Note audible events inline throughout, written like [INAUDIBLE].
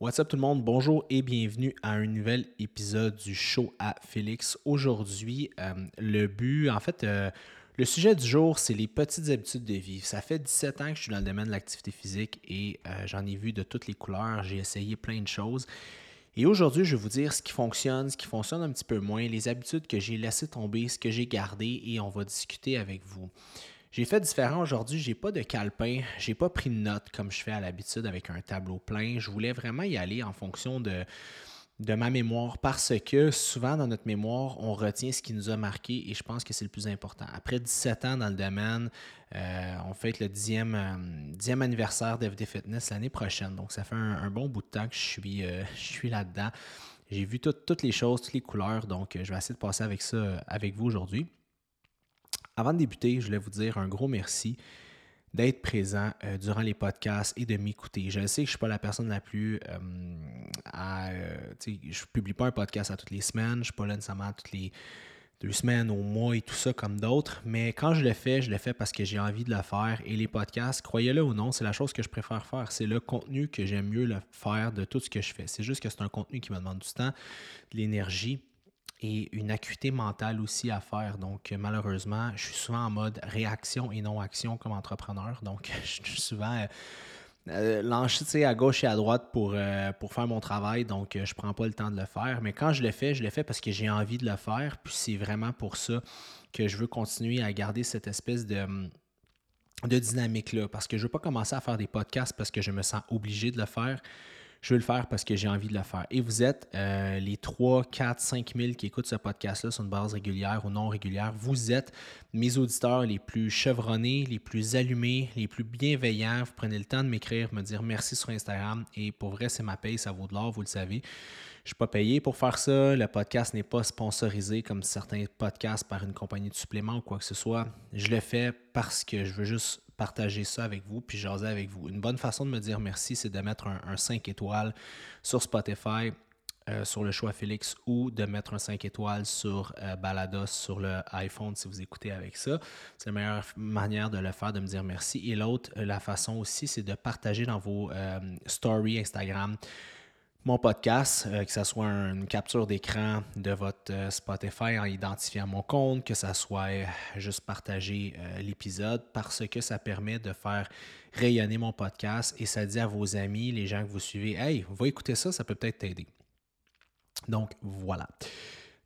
What's up tout le monde, bonjour et bienvenue à un nouvel épisode du show à Félix. Aujourd'hui, euh, le but, en fait, euh, le sujet du jour, c'est les petites habitudes de vie. Ça fait 17 ans que je suis dans le domaine de l'activité physique et euh, j'en ai vu de toutes les couleurs, j'ai essayé plein de choses. Et aujourd'hui, je vais vous dire ce qui fonctionne, ce qui fonctionne un petit peu moins, les habitudes que j'ai laissées tomber, ce que j'ai gardé et on va discuter avec vous. J'ai fait différent aujourd'hui, j'ai pas de calepin, j'ai pas pris de notes comme je fais à l'habitude avec un tableau plein. Je voulais vraiment y aller en fonction de, de ma mémoire parce que souvent dans notre mémoire, on retient ce qui nous a marqué et je pense que c'est le plus important. Après 17 ans dans le domaine, euh, on fête le 10e, euh, anniversaire d'FD Fitness l'année prochaine. Donc ça fait un, bon bout de temps que je suis, euh, je suis là-dedans. J'ai vu toutes les choses, toutes les couleurs, donc je vais essayer de passer avec ça avec vous aujourd'hui. Avant de débuter, je voulais vous dire un gros merci d'être présent euh, durant les podcasts et de m'écouter. Je sais que je ne suis pas la personne la plus euh, à. Euh, je ne publie pas un podcast à toutes les semaines, je ne suis pas là nécessairement toutes les deux semaines, au mois et tout ça comme d'autres, mais quand je le fais, je le fais parce que j'ai envie de le faire. Et les podcasts, croyez-le ou non, c'est la chose que je préfère faire. C'est le contenu que j'aime mieux le faire de tout ce que je fais. C'est juste que c'est un contenu qui me demande du temps, de l'énergie et une acuité mentale aussi à faire. Donc, malheureusement, je suis souvent en mode réaction et non action comme entrepreneur. Donc, [LAUGHS] je suis souvent euh, euh à gauche et à droite pour, euh, pour faire mon travail. Donc, euh, je prends pas le temps de le faire. Mais quand je le fais, je le fais parce que j'ai envie de le faire. Puis, c'est vraiment pour ça que je veux continuer à garder cette espèce de de dynamique-là, parce que je ne veux pas commencer à faire des podcasts parce que je me sens obligé de le faire je veux le faire parce que j'ai envie de le faire. Et vous êtes euh, les 3, 4, 5 000 qui écoutent ce podcast-là sur une base régulière ou non régulière. Vous êtes mes auditeurs les plus chevronnés, les plus allumés, les plus bienveillants. Vous prenez le temps de m'écrire, me dire merci sur Instagram. Et pour vrai, c'est ma paye, ça vaut de l'or, vous le savez. Je ne suis pas payé pour faire ça. Le podcast n'est pas sponsorisé comme certains podcasts par une compagnie de suppléments ou quoi que ce soit. Je le fais parce que je veux juste partager ça avec vous, puis jaser avec vous. Une bonne façon de me dire merci, c'est de mettre un, 5 étoiles sur Spotify, euh, sur le choix Félix, ou de mettre un 5 étoiles sur euh, Balados sur le iPhone si vous écoutez avec ça. C'est la meilleure manière de le faire, de me dire merci. Et l'autre, euh, la façon aussi, c'est de partager dans vos stories Instagram mon podcast, euh, que ce soit une capture d'écran de votre euh, Spotify en identifiant mon compte, que ce soit euh, juste partager l'épisode, parce que ça permet de faire rayonner mon podcast et ça dit à vos amis, les gens que vous suivez, Hey, va écouter ça, ça peut peut-être t'aider. Donc, voilà.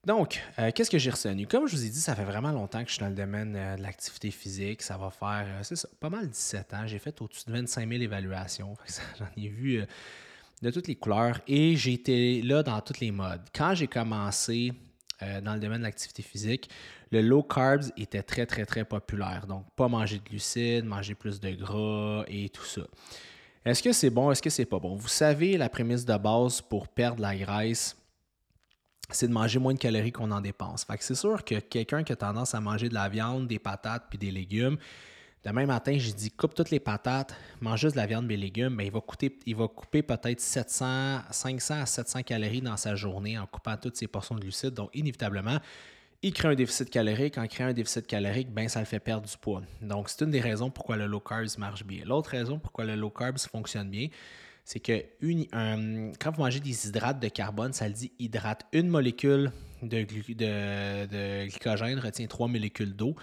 Donc, qu'est-ce que j'ai retenu? Comme je vous ai dit, ça fait vraiment longtemps que je suis dans le domaine de l'activité physique. Ça va faire, c'est pas mal 17 ans. J'ai fait au-dessus de 25 000 évaluations. [LAUGHS] J'en ai vu de toutes les couleurs et été là dans toutes les modes. Quand j'ai commencé euh, dans le domaine de l'activité physique, le low carbs était très, très, très populaire. Donc, pas manger de glucides, manger plus de gras et tout ça. Est-ce que c'est bon? Est-ce que c'est pas bon? Vous savez, la prémisse de base pour perdre la graisse, c'est de manger moins de calories qu'on en dépense. Fait que c'est sûr que quelqu'un qui a tendance à manger de la viande, des patates puis des légumes, Demain matin, j'ai dit coupe toutes les patates, mange juste de la viande et légumes, mais il va, coûter, il couper peut-être 700, 500 à 700 calories dans sa journée en coupant toutes ses portions de glucides. Donc, inévitablement, il crée un déficit calorique. En créant un déficit calorique, ben, ça le fait perdre du poids. Donc, c'est une des raisons pourquoi le low carbs marche bien. L'autre raison pourquoi le low carbs fonctionne bien, c'est que quand vous mangez des hydrates de carbone, ça le dit hydrate. Une molécule de glycogène retient trois molécules d'eau.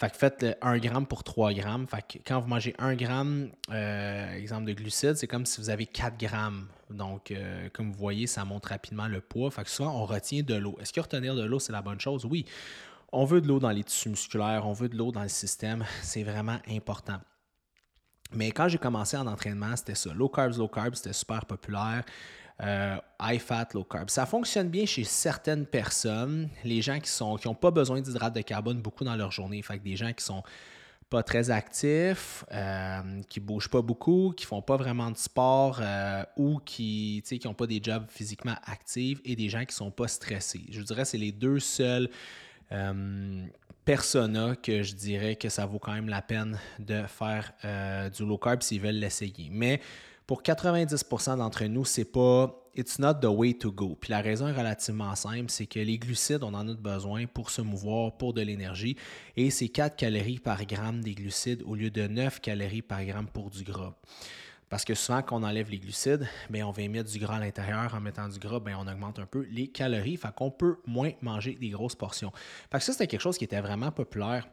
Fait que faites 1 gramme pour 3 grammes. Fait que quand vous mangez 1 gramme, euh, exemple de glucides, c'est comme si vous avez 4 grammes. Donc, euh, comme vous voyez, ça monte rapidement le poids. Fait que souvent, on retient de l'eau. Est-ce que retenir de l'eau, c'est la bonne chose? Oui. On veut de l'eau dans les tissus musculaires, on veut de l'eau dans le système. [LAUGHS] C'est vraiment important. Mais quand j'ai commencé en entraînement, c'était ça. Low carbs, low carbs, c'était super populaire. Euh, high fat, low carb. Ça fonctionne bien chez certaines personnes, les gens qui n'ont qui pas besoin d'hydrates de carbone beaucoup dans leur journée. Fait que des gens qui sont pas très actifs, euh, qui bougent pas beaucoup, qui font pas vraiment de sport euh, ou qui n'ont pas des jobs physiquement actifs et des gens qui sont pas stressés. Je dirais que c'est les deux seuls euh, personas que je dirais que ça vaut quand même la peine de faire du low carb s'ils veulent l'essayer. Mais pour 90% d'entre nous, c'est pas it's not the way to go. Puis la raison est relativement simple, c'est que les glucides, on en a besoin pour se mouvoir, pour de l'énergie, et c'est 4 calories par gramme des glucides au lieu de 9 calories par gramme pour du gras. Parce que souvent, quand on enlève les glucides, bien, on vient mettre du gras à l'intérieur. En mettant du gras, bien, on augmente un peu les calories. Fait qu'on peut moins manger des grosses portions. Fait que ça, c'était quelque chose qui était vraiment populaire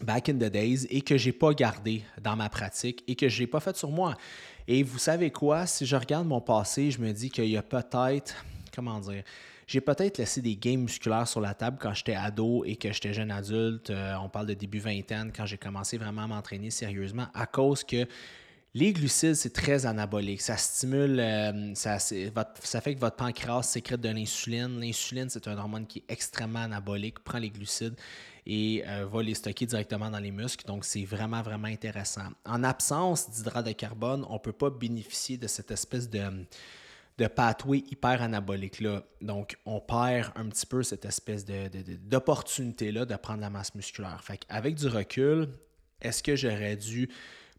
back in the days et que j'ai pas gardé dans ma pratique et que je n'ai pas fait sur moi. Et vous savez quoi? Si je regarde mon passé, je me dis qu'il y a peut-être, comment dire, j'ai peut-être laissé des gains musculaires sur la table quand j'étais ado et que j'étais jeune adulte. Euh, on parle de début vingtaine, quand j'ai commencé vraiment à m'entraîner sérieusement, à cause que les glucides, c'est très anabolique. Ça stimule, euh, ça, ça, fait que votre pancréas sécrète de l'insuline. L'insuline, c'est un hormone qui est extrêmement anabolique, prend les glucides et euh, va les stocker directement dans les muscles. Donc, c'est vraiment, vraiment intéressant. En absence d'hydrate de carbone, on ne peut pas bénéficier de cette espèce de, de pathway hyper anabolique-là. Donc, on perd un petit peu cette espèce d'opportunité-là de, de prendre la masse musculaire. Fait avec du recul, est-ce que j'aurais dû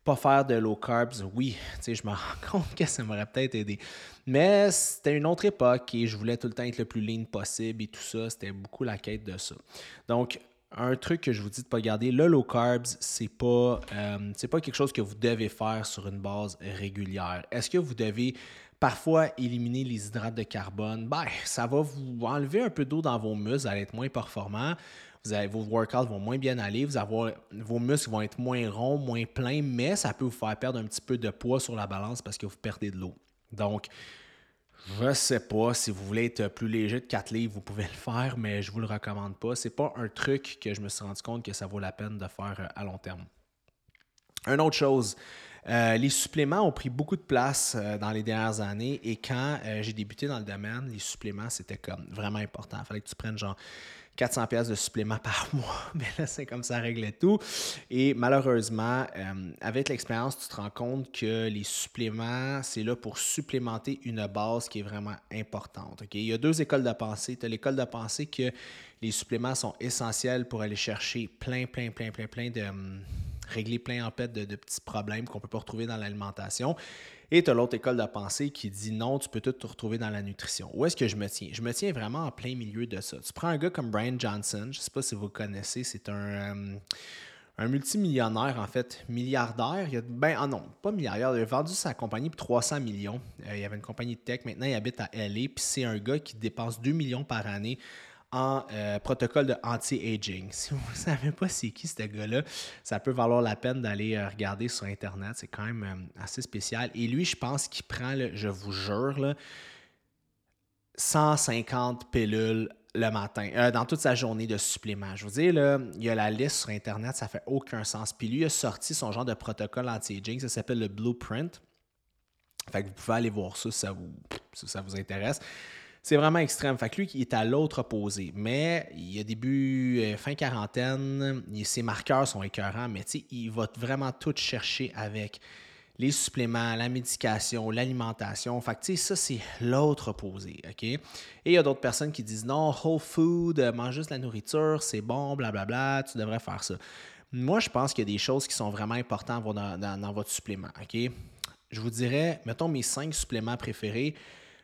pas faire de low carbs, oui, [LAUGHS] je me rends compte que ça m'aurait peut-être aidé. Mais c'était une autre époque et je voulais tout le temps être le plus lean possible et tout ça. C'était beaucoup la quête de ça. Donc, un truc que je vous dis de pas garder, le low carbs, c'est pas, euh, pas quelque chose que vous devez faire sur une base régulière. Est-ce que vous devez parfois éliminer les hydrates de carbone? Ben, ça va vous enlever un peu d'eau dans vos muscles, vous allez être moins performant. Vous avez, vos workouts vont moins bien aller, vous vos muscles vont être moins ronds, moins pleins, mais ça peut vous faire perdre un petit peu de poids sur la balance parce que vous perdez de l'eau. Donc, je sais pas si vous voulez être plus léger de 4 livres, vous pouvez [LAUGHS] le faire, mais je vous le recommande pas. Ce n'est pas un truc que je me suis rendu compte que ça vaut la peine de faire euh, à long terme. Une autre chose, euh, les suppléments ont pris beaucoup de place euh, dans les dernières années et quand j'ai débuté dans le domaine, les suppléments, c'était comme vraiment important. Il fallait que tu prennes genre 400 pièces de supplément par [LAUGHS] mois. Mais là, c'est comme ça réglait tout. Et malheureusement, euh, avec l'expérience, tu te rends compte que les suppléments, c'est là pour supplémenter une base qui est vraiment importante. Il y a deux écoles de pensée. Tu as l'école de pensée que les suppléments sont essentiels pour aller chercher plein, plein, plein, plein, plein de... Hum, régler plein en fait de, de petits problèmes qu'on ne peut pas retrouver dans l'alimentation. Et tu as l'autre école de pensée qui dit non, tu peux tout te retrouver dans la nutrition. Où est-ce que je me tiens? Je me tiens vraiment en plein milieu de ça. Tu prends un gars comme Brian Johnson, je ne sais pas si vous le connaissez, c'est un, euh, un multimillionnaire, en fait, milliardaire. Il ben, ah non, pas milliardaire, il a vendu sa compagnie pour 300 millions. Euh, il avait une compagnie de tech, maintenant il habite à LA, puis c'est un gars qui dépense 2 millions par année en euh, protocole de anti-aging. [LAUGHS] Si vous ne savez pas c'est qui ce gars-là, ça peut valoir la peine d'aller euh, regarder sur Internet. C'est quand même euh, assez spécial. Et lui, je pense qu'il prend, je vous jure, 150 pilules le matin, dans toute sa journée de supplément. Je vous dis, là, il y a la liste sur Internet, ça fait aucun sens. Puis lui a sorti son genre de protocole anti-aging, ça s'appelle le Blueprint. Fait que vous pouvez aller voir ça ça vous, si ça vous intéresse. C'est vraiment extrême. Fait que lui, il est à l'autre opposé. Mais il a début, euh, fin quarantaine, ses marqueurs sont écœurants, mais il va vraiment tout chercher avec les suppléments, la médication, l'alimentation. Fait que, ça, c'est l'autre opposé, OK? Et il y a d'autres personnes qui disent non, whole food, euh, mange juste la nourriture, c'est bon, blablabla, tu devrais faire ça. Moi, je pense qu'il y a des choses qui sont vraiment importantes dans, dans votre supplément, OK? Je vous dirais, mettons mes cinq suppléments préférés.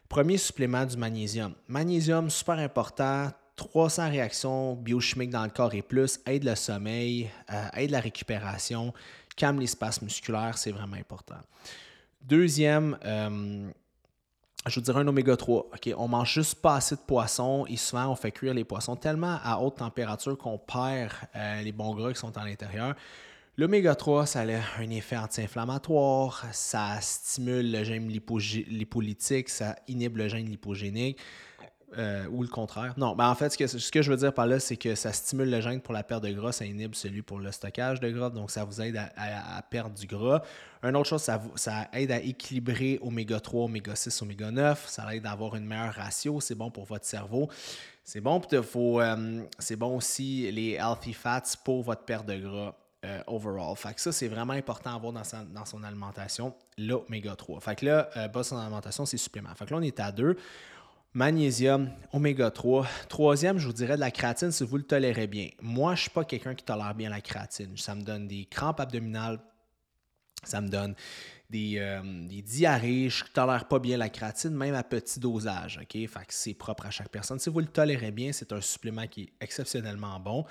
Premier supplément du magnésium. Magnésium, super important. 300 réactions biochimiques dans le corps et plus, aide le sommeil, euh, aide la récupération, calme l'espace musculaire, c'est vraiment important. Deuxième, euh, je vous dirais un oméga 3. OK, on mange juste pas assez de poissons et souvent on fait cuire les poissons tellement à haute température qu'on perd euh, les bons gras qui sont à l'intérieur. L'oméga 3, ça a un effet anti-inflammatoire, ça stimule le gène lipolytique, ça inhibe le gène lipogénique. Euh, ou le contraire. Non, ben en fait, ce que, je veux dire par là, c'est que ça stimule le gène pour la perte de gras, ça inhibe celui pour le stockage de gras, donc ça vous aide à, perdre du gras. Une autre chose, ça, ça aide à équilibrer oméga 3, oméga 6, oméga 9, ça aide à avoir une meilleure ratio, c'est bon pour votre cerveau. C'est bon, euh, c'est bon aussi les healthy fats pour votre perte de gras. Euh, overall. Fait que ça, c'est vraiment important à avoir dans, son alimentation, l'oméga 3. Fait que là, euh, son alimentation, c'est supplément. Fait que là, on est à deux. Magnésium, oméga 3. Troisième, je vous dirais de la créatine si vous le tolérez bien. Moi, je ne suis pas quelqu'un qui tolère bien la créatine. Ça me donne des crampes abdominales, ça me donne des, euh, diarrhées. Je ne tolère pas bien la créatine, même à petit dosage. Fait que c'est propre à chaque personne. Si vous le tolérez bien, c'est un supplément qui est exceptionnellement bon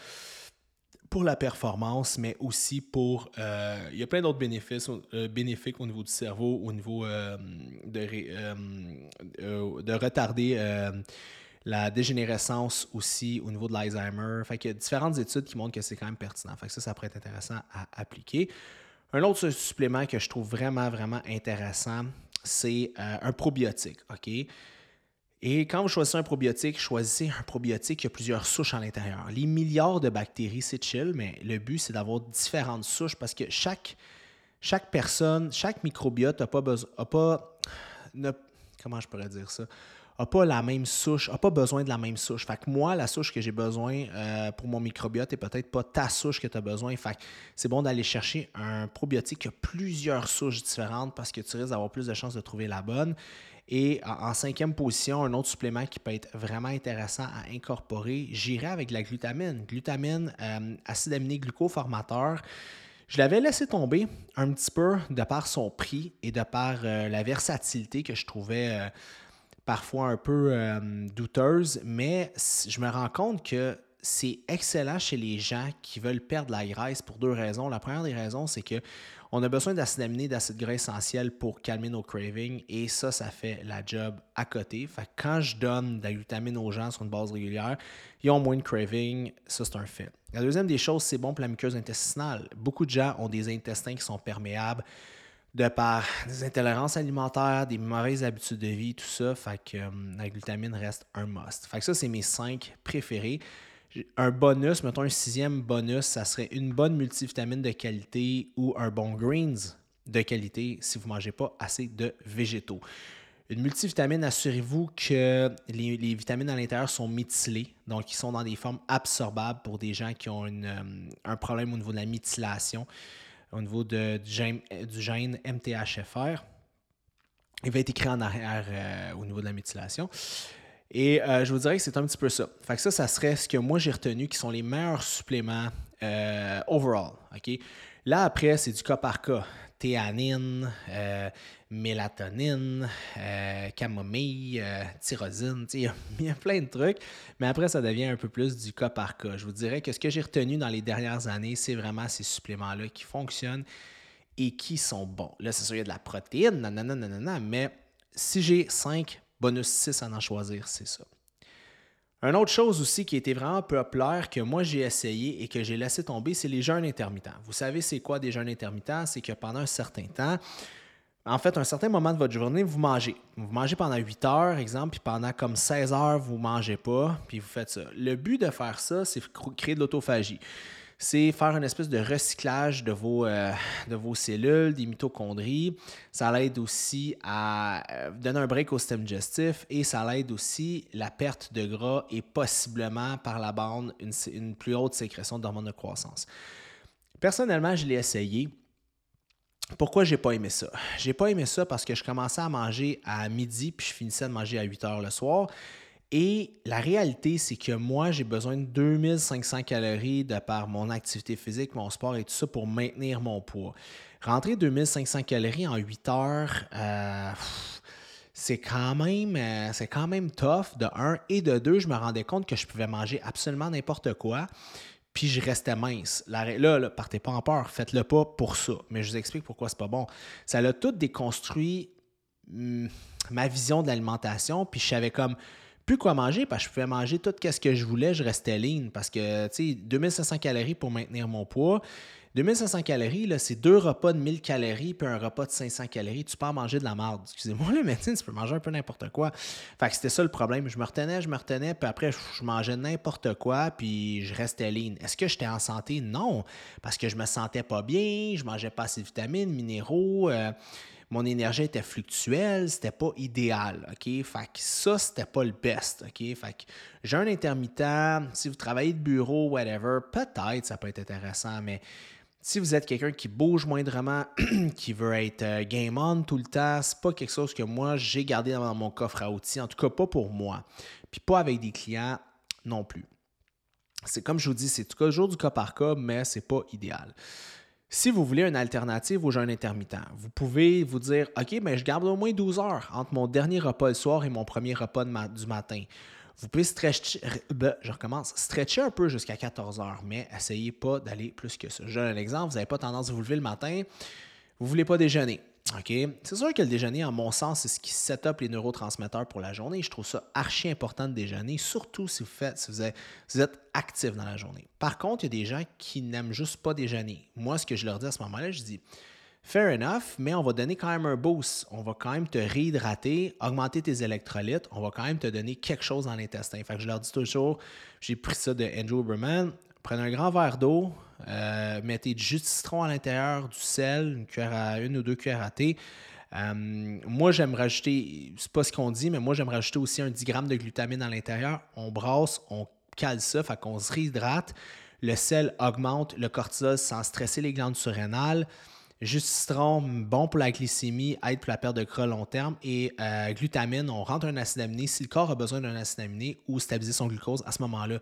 pour la performance, mais aussi pour... Euh, il y a plein d'autres bénéfices euh, bénéfiques au niveau du cerveau, au niveau euh, de, de retarder la dégénérescence aussi au niveau de l'Alzheimer. Fait qu'il y a différentes études qui montrent que c'est quand même pertinent. Fait que ça, ça pourrait être intéressant à appliquer. Un autre supplément que je trouve vraiment, vraiment intéressant, c'est un probiotique. OK? Et quand vous choisissez un probiotique, choisissez un probiotique qui a plusieurs souches à l'intérieur. Les milliards de bactéries, c'est chill, mais le but, c'est d'avoir différentes souches parce que chaque, chaque personne, chaque microbiote n'a pas besoin. pas, comment je pourrais dire ça? n'a pas la même souche, n'a pas besoin de la même souche. Fait que moi, la souche que j'ai besoin euh, pour mon microbiote n'est peut-être pas ta souche que tu as besoin. Fait c'est bon d'aller chercher un probiotique qui a plusieurs souches différentes parce que tu risques d'avoir plus de chances de trouver la bonne. Et en, cinquième position, un autre supplément qui peut être vraiment intéressant à incorporer, j'irai avec la glutamine. Glutamine, euh, acide aminé glucoformateur. Je l'avais laissé tomber un petit peu de par son prix et de par euh, la versatilité que je trouvais euh, parfois un peu douteuse, mais je me rends compte que c'est excellent chez les gens qui veulent perdre la graisse pour deux raisons. La première des raisons, c'est que on a besoin d'acide aminé, d'acide gras essentiel pour calmer nos cravings et ça, ça fait la job à côté. Fait quand je donne de la glutamine aux gens sur une base régulière, ils ont moins de craving, ça c'est un fait. La deuxième des choses, c'est bon pour la muqueuse intestinale. Beaucoup de gens ont des intestins qui sont perméables de par des intolérances alimentaires, des mauvaises habitudes de vie, tout ça. Fait que euh, la glutamine reste un must. Fait que ça, c'est mes cinq préférés un bonus, mettons un sixième bonus, ça serait une bonne multivitamine de qualité ou un bon greens de qualité si vous ne mangez pas assez de végétaux. Une multivitamine, assurez-vous que les, vitamines à l'intérieur sont méthylées, donc ils sont dans des formes absorbables pour des gens qui ont euh, un problème au niveau de la méthylation, au niveau de, du, gène, du, gène, MTHFR. Il va être écrit en arrière euh, au niveau de la méthylation. Et euh, je vous dirais que c'est un petit peu ça. Fait que ça, ça serait ce que moi j'ai retenu qui sont les meilleurs suppléments euh, overall. OK? Là, après, c'est du cas par cas. Théanine, euh, mélatonine, camomille, tyrosine, [LAUGHS] il y, a plein de trucs. Mais après, ça devient un peu plus du cas par cas. Je vous dirais que ce que j'ai retenu dans les dernières années, c'est vraiment ces suppléments-là qui fonctionnent et qui sont bons. Là, c'est sûr, il y a de la protéine, nanana, mais si j'ai 5 bonus 6 à en choisir, c'est ça. Une autre chose aussi qui était vraiment populaire que moi j'ai essayé et que j'ai laissé tomber, c'est les jeûnes intermittents. Vous savez, c'est quoi des jeûnes intermittents? C'est que pendant un certain temps, en fait, un certain moment de votre journée, vous mangez. Vous mangez pendant 8 heures, exemple, puis pendant comme 16 heures, vous ne mangez pas, puis vous faites ça. Le but de faire ça, c'est créer de l'autophagie c'est faire une espèce de recyclage de vos, euh, de vos cellules, des mitochondries. Ça l'aide aussi à euh, donner un break au système digestif et ça l'aide aussi la perte de gras et possiblement par la bande une, plus haute sécrétion d'hormones de croissance. Personnellement, je l'ai essayé. Pourquoi j'ai pas aimé ça? J'ai pas aimé ça parce que je commençais à manger à midi puis je finissais de manger à 8 heures le soir. Et la réalité, c'est que moi, j'ai besoin de 2500 calories de par mon activité physique, mon sport et tout ça pour maintenir mon poids. Rentrer 2500 calories en 8 heures, euh, c'est quand même euh, quand même tough de un et de deux, je me rendais compte que je pouvais manger absolument n'importe quoi puis je restais mince. Là, partez pas en peur, faites-le pas pour ça. Mais je vous explique pourquoi c'est pas bon. Ça a tout déconstruit hmm, ma vision de l'alimentation, puis je savais comme plus quoi manger parce que je pouvais manger tout ce que je voulais, je restais lean parce que, tu sais, 2500 calories pour maintenir mon poids. 2500 calories, c'est deux repas de 1000 calories puis un repas de 500 calories. Tu peux en manger de la merde. Excusez-moi, le médecin, tu peux manger un peu n'importe quoi. Fait que c'était ça le problème. Je me retenais, je me retenais, puis après, je mangeais n'importe quoi, puis je restais lean. Est-ce que j'étais en santé? Non, parce que je me sentais pas bien, je mangeais pas assez de vitamines, minéraux. Euh, mon énergie était fluctuelle, c'était pas idéal, OK? Fait que ça, c'était pas le best, OK? Fait que jeûne intermittent, si vous travaillez de bureau, whatever, peut-être ça peut être intéressant, mais si vous êtes quelqu'un qui bouge moindrement, [CLEARS THROAT] qui veut être euh, game on tout le temps, c'est pas quelque chose que moi j'ai gardé dans mon coffre à outils, en tout cas pas pour moi, puis pas avec des clients non plus. C'est comme je vous dis, c'est toujours du cas par cas, mais c'est pas idéal. Si vous voulez une alternative au jeûne intermittent, vous pouvez vous dire OK, mais je garde au moins 12 heures entre mon dernier repas le soir et mon premier repas du matin. Vous pouvez stretcher, ben, je recommence, stretcher un peu jusqu'à 14 heures, mais essayez pas d'aller plus que ça. Je donne un exemple, vous n'avez pas tendance à vous lever le matin, vous ne voulez pas déjeuner. OK? C'est sûr que le déjeuner, en mon sens, c'est ce qui set up les neurotransmetteurs pour la journée. Je trouve ça archi important de déjeuner, surtout si vous, faites, si vous, êtes, vous êtes actif dans la journée. Par contre, il y a des gens qui n'aiment juste pas déjeuner. Moi, ce que je leur dis à ce moment-là, je dis Fair enough, mais on va donner quand même un boost. On va quand même te réhydrater, augmenter tes électrolytes. On va quand même te donner quelque chose dans l'intestin. Fait que je leur dis toujours, j'ai pris ça de Andrew Berman, prenez un grand verre d'eau, euh, mettez du jus de citron à l'intérieur, du sel, une, cuillère à, une ou deux cuillères à thé. Euh, moi, j'aime rajouter, c'est pas ce qu'on dit, mais moi, j'aime rajouter aussi un 10 grammes de glutamine à l'intérieur. On brasse, on cale ça, fait qu'on se réhydrate. Le sel augmente le cortisol sans stresser les glandes surrénales. Juste citron, bon pour la glycémie, aide pour la perte de gras long terme. Et euh, glutamine, on rentre un acide aminé. Si le corps a besoin d'un acide aminé ou stabiliser son glucose à ce moment-là.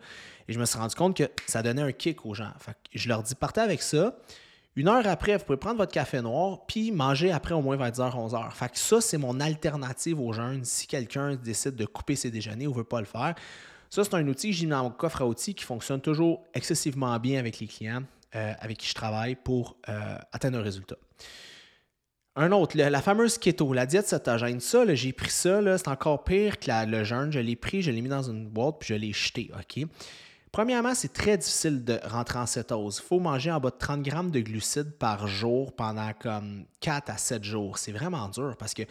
Et je me suis rendu compte que ça donnait un kick aux gens. je leur dis, partez avec ça. Une heure après, vous pouvez prendre votre café noir, puis manger après au moins vers 10h, 11h. Fait que ça, c'est mon alternative aux jeunes si quelqu'un décide de couper ses déjeuners ou ne veut pas le faire. Ça, c'est un outil que j'ai mis dans mon coffre à outils qui fonctionne toujours excessivement bien avec les clients. Euh, avec qui je travaille pour euh, atteindre un résultat. Un autre, la fameuse keto, la diète cétogène. Ça, j'ai pris ça, c'est encore pire que le jeûne. Je l'ai pris, je l'ai mis dans une boîte, puis je l'ai jeté. OK? Premièrement, c'est très difficile de rentrer en cétose. Il faut manger en bas de 30 grammes de glucides par jour pendant comme 4 à 7 jours. C'est vraiment dur parce que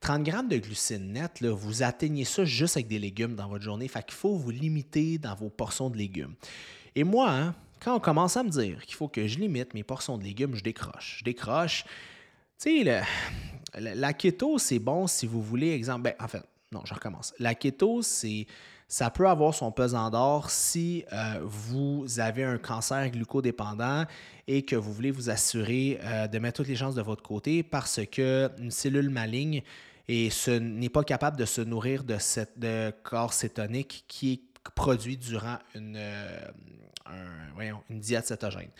30 grammes de glucides net, vous atteignez ça juste avec des légumes dans votre journée. Fait qu'il faut vous limiter dans vos portions de légumes. Et moi, hein, quand on commence à me dire qu'il faut que je limite mes portions de légumes, je décroche. Je décroche. Tu sais, la keto, c'est bon si vous voulez, exemple, ben, en fait, non, je recommence. La keto, c'est ça peut avoir son pesant d'or si euh, vous avez un cancer glucodépendant et que vous voulez vous assurer euh, de mettre toutes les chances de votre côté parce qu'une cellule maligne ce n'est pas capable de se nourrir de, cette, corps cétonique qui est produit durant une, euh, une diète cétogène.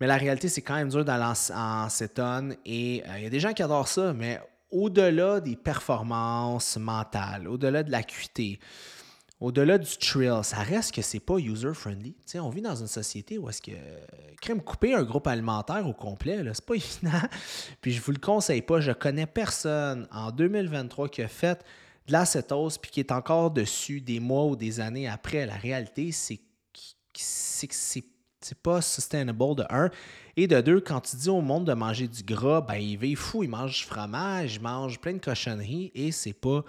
Mais la réalité, c'est quand même dur d'aller en, cétone et euh, il y a des gens qui adorent ça, mais au-delà des performances mentales, au-delà de l'acuité, au-delà du thrill, ça reste que c'est pas user-friendly. On vit dans une société où est-ce que crème couper un groupe alimentaire au complet, c'est pas [LAUGHS] évident. Puis je vous le conseille pas. Je connais personne en 2023 qui a fait de la cétose puis qui est encore dessus des mois ou des années après. La réalité, c'est que c'est pas sustainable de un. Et de deux, quand tu dis au monde de manger du gras, ben il va fou, il mange du fromage, il mange plein de cochonneries et c'est pas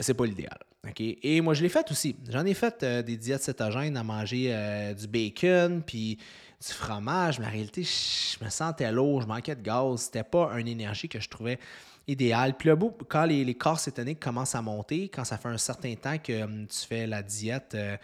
c'est pas l'idéal. Et moi, je l'ai fait aussi. J'en ai fait euh, des diètes cétogènes à manger euh, du bacon puis du fromage. Mais en réalité, je me sentais lourd, je manquais de gaz. C'était pas une énergie que je trouvais idéal. Puis bout, quand les, les, corps cétoniques commencent à monter, quand ça fait un certain temps que hum, tu fais la diète, euh,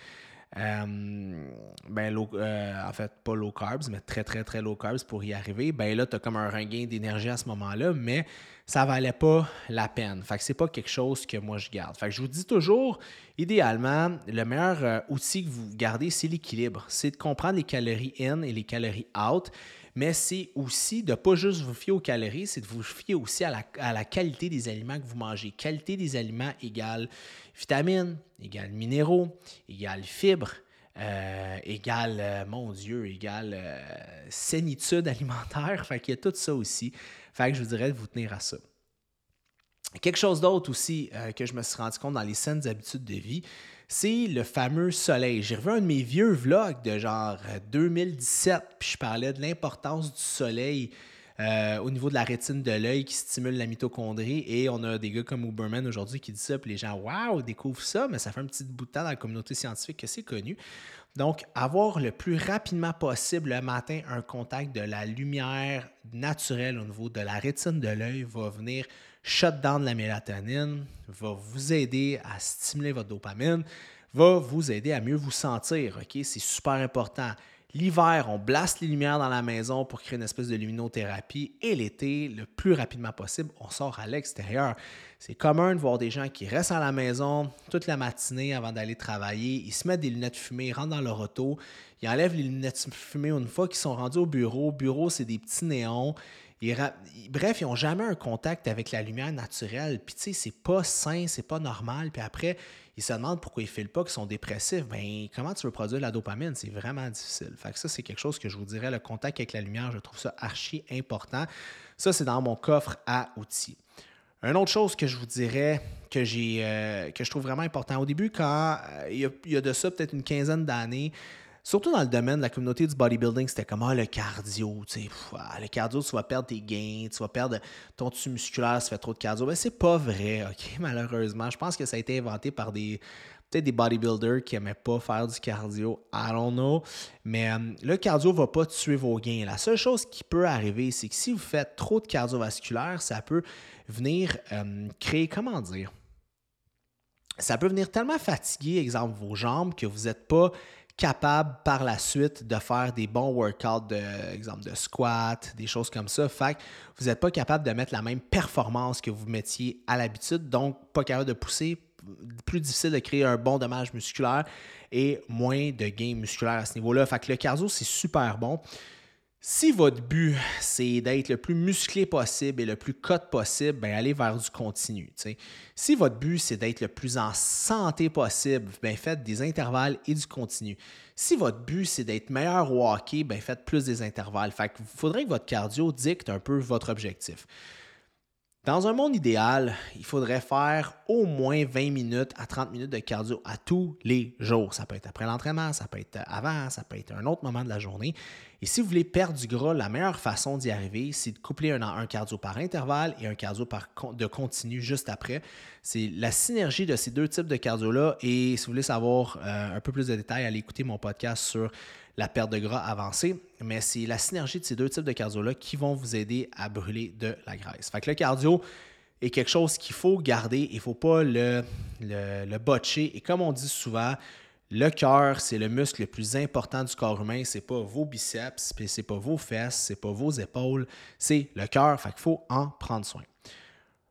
hum, ben, euh, en fait, pas low carbs, mais très, très, très low carbs pour y arriver, ben là, tu as comme un regain d'énergie à ce moment-là, mais ça valait pas la peine. Fait que c'est pas quelque chose que moi je garde. Fait que je vous dis toujours, idéalement, le meilleur euh, outil que vous gardez, c'est l'équilibre. C'est de comprendre les calories in et les calories out mais c'est aussi de ne pas juste vous fier aux calories, c'est de vous fier aussi à la, qualité des aliments que vous mangez. Qualité des aliments égale vitamines, égale minéraux, égale fibres, euh, égale, euh, mon Dieu, égale euh, sénitude alimentaire. [LAUGHS] Fait qu'il y a tout ça aussi. Fait que je vous dirais de vous tenir à ça. Quelque chose d'autre aussi que je me suis rendu compte dans les saines habitudes de vie, c'est le fameux soleil. J'ai revu un de mes vieux vlogs de genre 2017, euh, puis je parlais de l'importance du soleil euh, au niveau de la rétine de l'œil qui stimule la mitochondrie. Et on a des gars comme Uberman aujourd'hui qui disent ça, puis les gens, waouh, découvrent ça, mais ça fait un petit bout de temps dans la communauté scientifique que c'est connu. Donc, avoir le plus rapidement possible le matin un contact de la lumière naturelle au niveau de la rétine de l'œil va venir shutdown de la mélatonine, va vous aider à stimuler votre dopamine, va vous aider à mieux vous sentir. ok? C'est super important. L'hiver, on blaste les lumières dans la maison pour créer une espèce de luminothérapie. Et l'été, le plus rapidement possible, on sort à l'extérieur. C'est commun de voir des gens qui restent à la maison toute la matinée avant d'aller travailler. Ils se mettent des lunettes fumées, ils rentrent dans leur auto, ils enlèvent les lunettes fumées une fois qu'ils sont rendus au bureau. Au bureau, c'est des petits néons bref, ils n'ont jamais un contact avec la lumière naturelle. Puis, tu sais, c'est pas sain, c'est pas normal. Puis après, ils se demandent pourquoi ils ne filent pas, qu'ils sont dépressifs. Bien, comment tu veux produire la dopamine? C'est vraiment difficile. Fait que ça, c'est quelque chose que je vous dirais, le contact avec la lumière, je trouve ça archi important. Ça, c'est dans mon coffre à outils. Une autre chose que je vous dirais que, j'ai, euh, que je trouve vraiment important, au début, quand euh, il, y a, de ça peut-être une quinzaine d'années, surtout dans le domaine de la communauté du bodybuilding, c'était comme ah, le cardio. Tu sais, ah, le cardio, tu vas perdre tes gains, tu vas perdre ton tissu musculaire si tu fais trop de cardio. Mais c'est pas vrai, [LAUGHS] OK, malheureusement. Je pense que ça a été inventé par des peut-être des bodybuilders qui n'aimaient pas faire du cardio. I don't know. Mais euh, le cardio ne va pas tuer vos gains. La seule chose qui peut arriver, c'est que si vous faites trop de cardiovasculaire, ça peut venir euh, créer, comment dire, ça peut venir tellement fatiguer, exemple, vos jambes, que vous n'êtes pas capable par la suite de faire des bons workouts, de, exemple de squat, des choses comme ça. Fait que vous n'êtes pas capable de mettre la même performance que vous mettiez à l'habitude, donc pas capable de pousser, plus difficile de créer un bon dommage musculaire et moins de gains musculaires à ce niveau-là. Fait que le cardio, c'est super bon. Si votre but, c'est d'être le plus musclé possible et le plus cut possible, bien, allez vers du continu. Si votre but, c'est d'être le plus en santé possible, bien, faites des intervalles et du continu. Si votre but, c'est d'être meilleur au hockey, bien, faites plus des intervalles. Fait il faudrait que votre cardio dicte un peu votre objectif. Dans un monde idéal, il faudrait faire au moins 20 minutes à 30 minutes de cardio à tous les jours. Ça peut être après l'entraînement, ça peut être avant, ça peut être un autre moment de la journée. Et si vous voulez perdre du gras, la meilleure façon d'y arriver, c'est de coupler un, cardio par intervalle et un cardio de continu juste après. C'est la synergie de ces deux types de cardio-là. Et si vous voulez savoir euh, un peu plus de détails, allez écouter mon podcast sur la perte de gras avancée, mais c'est la synergie de ces deux types de cardio-là qui vont vous aider à brûler de la graisse. Fait que le cardio est quelque chose qu'il faut garder, il ne faut pas le, le, botcher. Et comme on dit souvent, le cœur, c'est le muscle le plus important du corps humain. C'est pas vos biceps, c'est pas vos fesses, c'est pas vos épaules, c'est le cœur. Fait qu'il faut en prendre soin.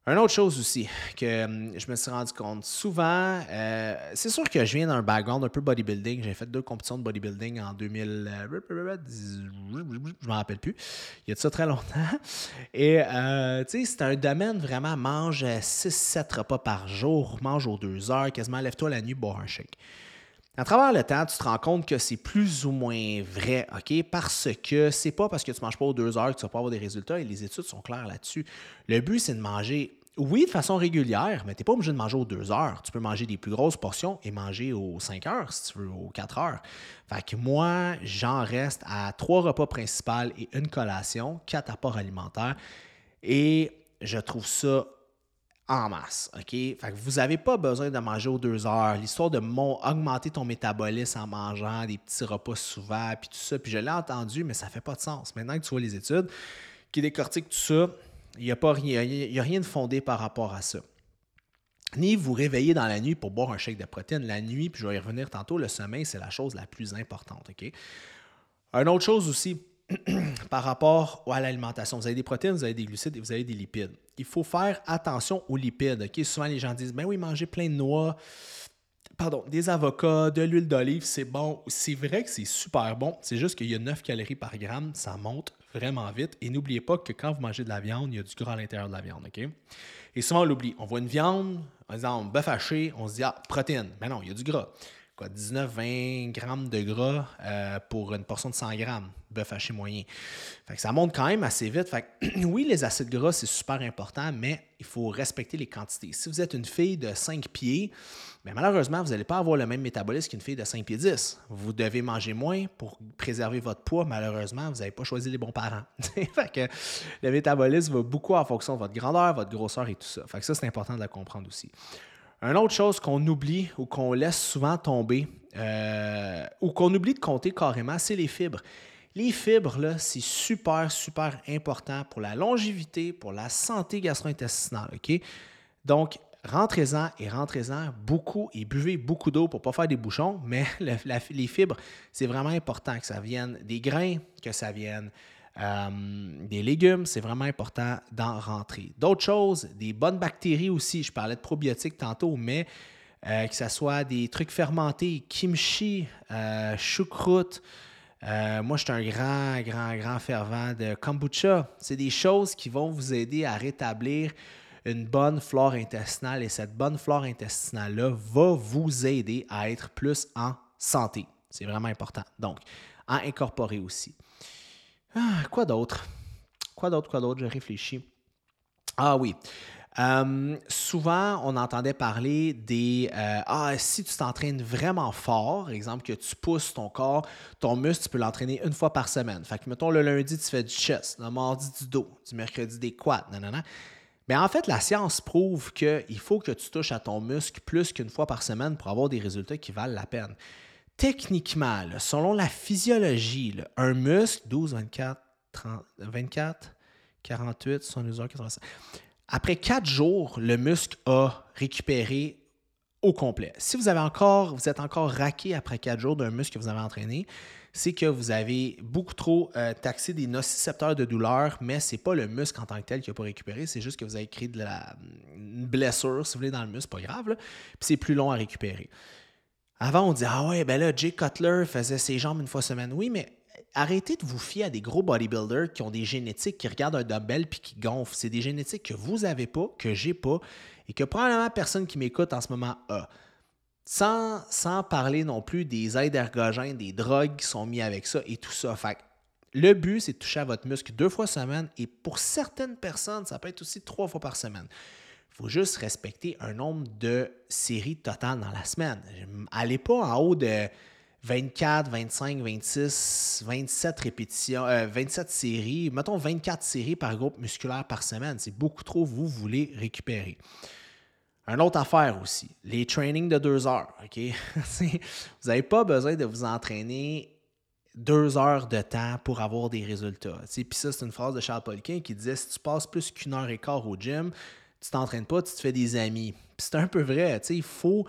Une autre chose aussi que hum, je me suis rendu compte souvent, euh, c'est sûr que je viens d'un background un peu bodybuilding. J'ai fait deux compétitions de bodybuilding en 2000, je ne me rappelle plus. Il y a de ça très longtemps. Et euh, tu sais, c'est un domaine vraiment mange 6-7 repas par jour, mange aux deux heures, quasiment lève-toi la nuit, boire un shake. À travers le temps, tu te rends compte que c'est plus ou moins vrai, OK? Parce que c'est pas parce que tu manges pas aux deux heures que tu vas pas avoir des résultats et les études sont claires là-dessus. Le but, c'est de manger oui, de façon régulière, mais tu n'es pas obligé de manger aux deux heures. Tu peux manger des plus grosses portions et manger aux cinq heures, si tu veux, aux quatre heures. Fait que moi, j'en reste à trois repas principaux et une collation, quatre apports alimentaires. Et je trouve ça en masse. OK? Fait que vous n'avez pas besoin de manger aux deux heures. L'histoire de augmenter ton métabolisme en mangeant des petits repas souvent, puis tout ça. Puis je l'ai entendu, mais ça fait pas de sens. Maintenant que tu vois les études qui décortiquent tout ça, il n'y a, pas rien, a rien de fondé par rapport à ça. Ni vous réveiller dans la nuit pour boire un shake de protéines. La nuit, puis je vais y revenir tantôt, le sommeil, c'est la chose la plus importante. OK? Une autre chose aussi, [CLEARS THROAT] par rapport à l'alimentation. Vous avez des protéines, vous avez des glucides et vous avez des lipides. Il faut faire attention aux lipides. Souvent, les gens disent Ben oui, manger plein de noix, pardon, des avocats, de l'huile d'olive, c'est bon. C'est vrai que c'est super bon. C'est juste qu'il y a 9 calories par gramme. Ça monte vraiment vite. Et n'oubliez pas que quand vous mangez de la viande, il y a du gras à l'intérieur de la viande. OK? Et souvent, on l'oublie. On voit une viande, par exemple, bœuf haché, on se dit, ah, protéines. Mais non, il y a du gras. Quoi, 19-20 grammes de gras euh, pour une portion de 100 grammes, bœuf haché moyen. Fait que ça monte quand même assez vite. Fait que, [CLEARS THROAT] oui, les acides gras, c'est super important, mais il faut respecter les quantités. Si vous êtes une fille de 5 pieds, mais malheureusement, vous n'allez pas avoir le même métabolisme qu'une fille de 5 pieds 10. Vous devez manger moins pour préserver votre poids. Malheureusement, vous n'avez pas choisi les bons parents. [LAUGHS] fait que le métabolisme va beaucoup en fonction de votre grandeur, votre grosseur et tout ça. Fait que ça, c'est important de la comprendre aussi. Une autre chose qu'on oublie ou qu'on laisse souvent tomber euh, ou qu'on oublie de compter carrément, c'est les fibres. Les fibres, c'est super, super important pour la longévité, pour la santé gastro-intestinale. OK? Donc, rentrez-en et rentrez-en beaucoup et buvez beaucoup d'eau pour ne pas faire des bouchons, [LAUGHS] mais les fibres, c'est vraiment important que ça vienne des grains, que ça vienne euh, des légumes, c'est vraiment important d'en rentrer. D'autres choses, des bonnes bactéries aussi. Je parlais de probiotiques tantôt, mais euh, que ce soit des trucs fermentés, kimchi, euh, choucroute, Euh, moi, je suis un grand, grand, grand fervent de kombucha. C'est des choses qui vont vous aider à rétablir une bonne flore intestinale et cette bonne flore intestinale-là va vous aider à être plus en santé. C'est vraiment important. Donc, à incorporer aussi. Ah, quoi d'autre? Quoi d'autre, quoi d'autre? Je réfléchis. Ah oui. Souvent, on entendait parler des euh, Ah, si tu t'entraînes vraiment fort, exemple que tu pousses ton corps, ton muscle, tu peux l'entraîner une fois par semaine. Fait que, mettons, le lundi, tu fais du chest, le mardi, du dos, du mercredi, des quads, nanana. Mais en fait, la science prouve qu'il faut que tu touches à ton muscle plus qu'une fois par semaine pour avoir des résultats qui valent la peine. Techniquement, selon la physiologie, un muscle, 12, 24, 30, 24, 48, 72 heures, 85. Après quatre jours, le muscle a récupéré au complet. Si vous avez encore, vous êtes encore raqué après quatre jours d'un muscle que vous avez entraîné, c'est que vous avez beaucoup trop euh, taxé des nocicepteurs de douleur, mais ce n'est pas le muscle en tant que tel qui n'a pas récupéré, c'est juste que vous avez créé de la, blessure, si vous voulez, dans le muscle, pas grave, puis c'est plus long à récupérer. Avant, on dit Ah ouais, ben là, Jay Cutler faisait ses jambes une fois semaine. Oui, mais arrêtez de vous fier à des gros bodybuilders qui ont des génétiques qui regardent un dumbbell puis qui gonflent. C'est des génétiques que vous n'avez pas, que j'ai pas, et que probablement personne qui m'écoute en ce moment a. Sans, parler non plus des aides ergogènes, des drogues qui sont mis avec ça et tout ça. Fait le but, c'est de toucher à votre muscle deux fois semaine et pour certaines personnes, ça peut être aussi trois fois par semaine. Il faut juste respecter un nombre de séries totales dans la semaine. Allez pas en haut de 24, 25, 26, 27 répétitions, 27 euh, séries, mettons 24 séries par groupe musculaire par semaine. C'est beaucoup trop, vous voulez récupérer. Une autre affaire aussi, les trainings de deux heures. OK? [LAUGHS] vous n'avez pas besoin de vous entraîner deux heures de temps pour avoir des résultats. Puis ça, c'est une phrase de Charles Poliquin qui disait si tu passes plus qu'une heure et quart au gym, tu t'entraînes pas, tu te fais des amis. Puis c'est un peu vrai. Il faut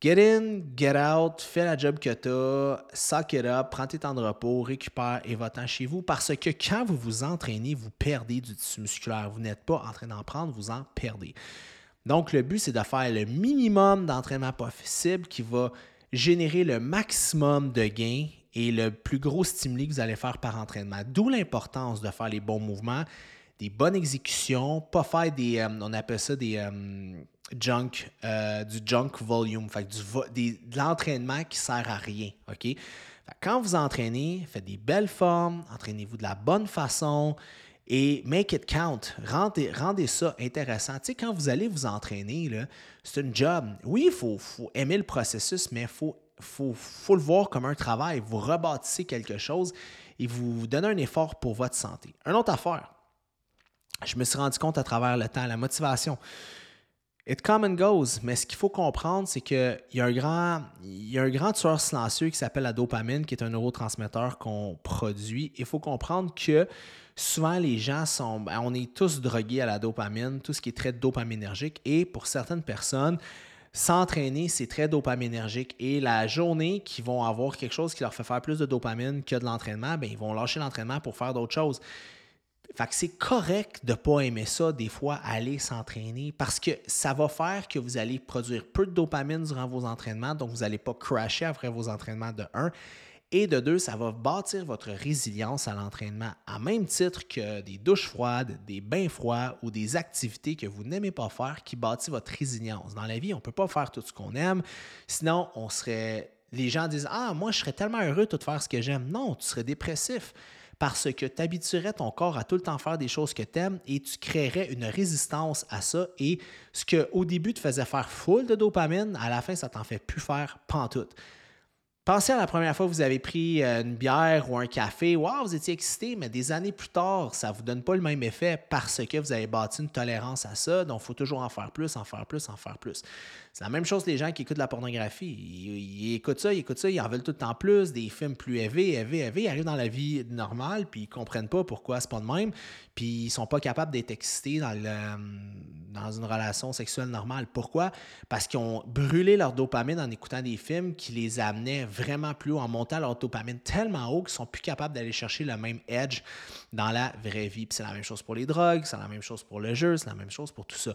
get in, get out, fais la job que tu as, suck it up, prends tes temps de repos, récupère et va-t'en chez vous parce que quand vous vous entraînez, vous perdez du tissu musculaire. Vous n'êtes pas en train d'en prendre, vous en perdez. Donc, le but, c'est de faire le minimum d'entraînement possible qui va générer le maximum de gains et le plus gros stimuli que vous allez faire par entraînement. D'où l'importance de faire les bons mouvements, des bonnes exécutions, pas faire des, euh, on appelle ça des euh, junk, euh, du junk volume, fait du, de l'entraînement qui sert à rien. Quand vous entraînez, faites des belles formes, entraînez-vous de la bonne façon, et make it count. Rendez, ça intéressant. Quand vous allez vous entraîner, c'est un job. Oui, il faut, aimer le processus, mais il faut, faut, le voir comme un travail. Vous rebâtissez quelque chose et vous donnez un effort pour votre santé. Une autre affaire, je me suis rendu compte à travers le temps, la motivation. It come and goes, mais ce qu'il faut comprendre, c'est qu'il y, a un grand, il y a un grand tueur silencieux qui s'appelle la dopamine, qui est un neurotransmetteur qu'on produit. Il faut comprendre que souvent les gens sont, ben, on est tous drogués à la dopamine, tout ce qui est très dopaminergique, et pour certaines personnes, s'entraîner, c'est très dopaminergique. Et la journée qu'ils vont avoir quelque chose qui leur fait faire plus de dopamine que de l'entraînement, ben, ils vont lâcher l'entraînement pour faire d'autres choses. Fait que c'est correct de ne pas aimer ça, des fois, aller s'entraîner, parce que ça va faire que vous allez produire peu de dopamine durant vos entraînements, donc vous n'allez pas crasher après vos entraînements de 1. Et de deux, ça va bâtir votre résilience à l'entraînement, à même titre que des douches froides, des bains froids ou des activités que vous n'aimez pas faire qui bâtissent votre résilience. Dans la vie, on ne peut pas faire tout ce qu'on aime, sinon on serait... Les gens disent Ah, moi, je serais tellement heureux de faire ce que j'aime. Non, tu serais dépressif parce que tu habituerais ton corps à tout le temps faire des choses que tu aimes et tu créerais une résistance à ça. Et ce que au début te faisait faire full de dopamine, à la fin, ça t'en fait plus faire pantoute. Pensez à la première fois que vous avez pris euh, une bière ou un café. Wow, vous étiez excité, mais des années plus tard, ça ne vous donne pas le même effet parce que vous avez bâti une tolérance à ça. Donc, il faut toujours en faire plus, en faire plus, en faire plus. C'est la même chose les gens qui écoutent la pornographie. Ils, écoutent ça, ils écoutent ça, ils en veulent tout le temps plus, des films plus élevés, élevés, élevés. Ils arrivent dans la vie normale, puis ils ne comprennent pas pourquoi c'est pas de même. Puis ils sont pas capables d'être excités dans, dans une relation sexuelle normale. Pourquoi? Parce qu'ils ont brûlé leur dopamine en écoutant des films qui les amenaient vraiment plus haut, en montant leur dopamine tellement haut qu'ils sont plus capables d'aller chercher le même edge dans la vraie vie. Puis c'est la même chose pour les drogues, c'est la même chose pour le jeu, c'est la même chose pour tout ça.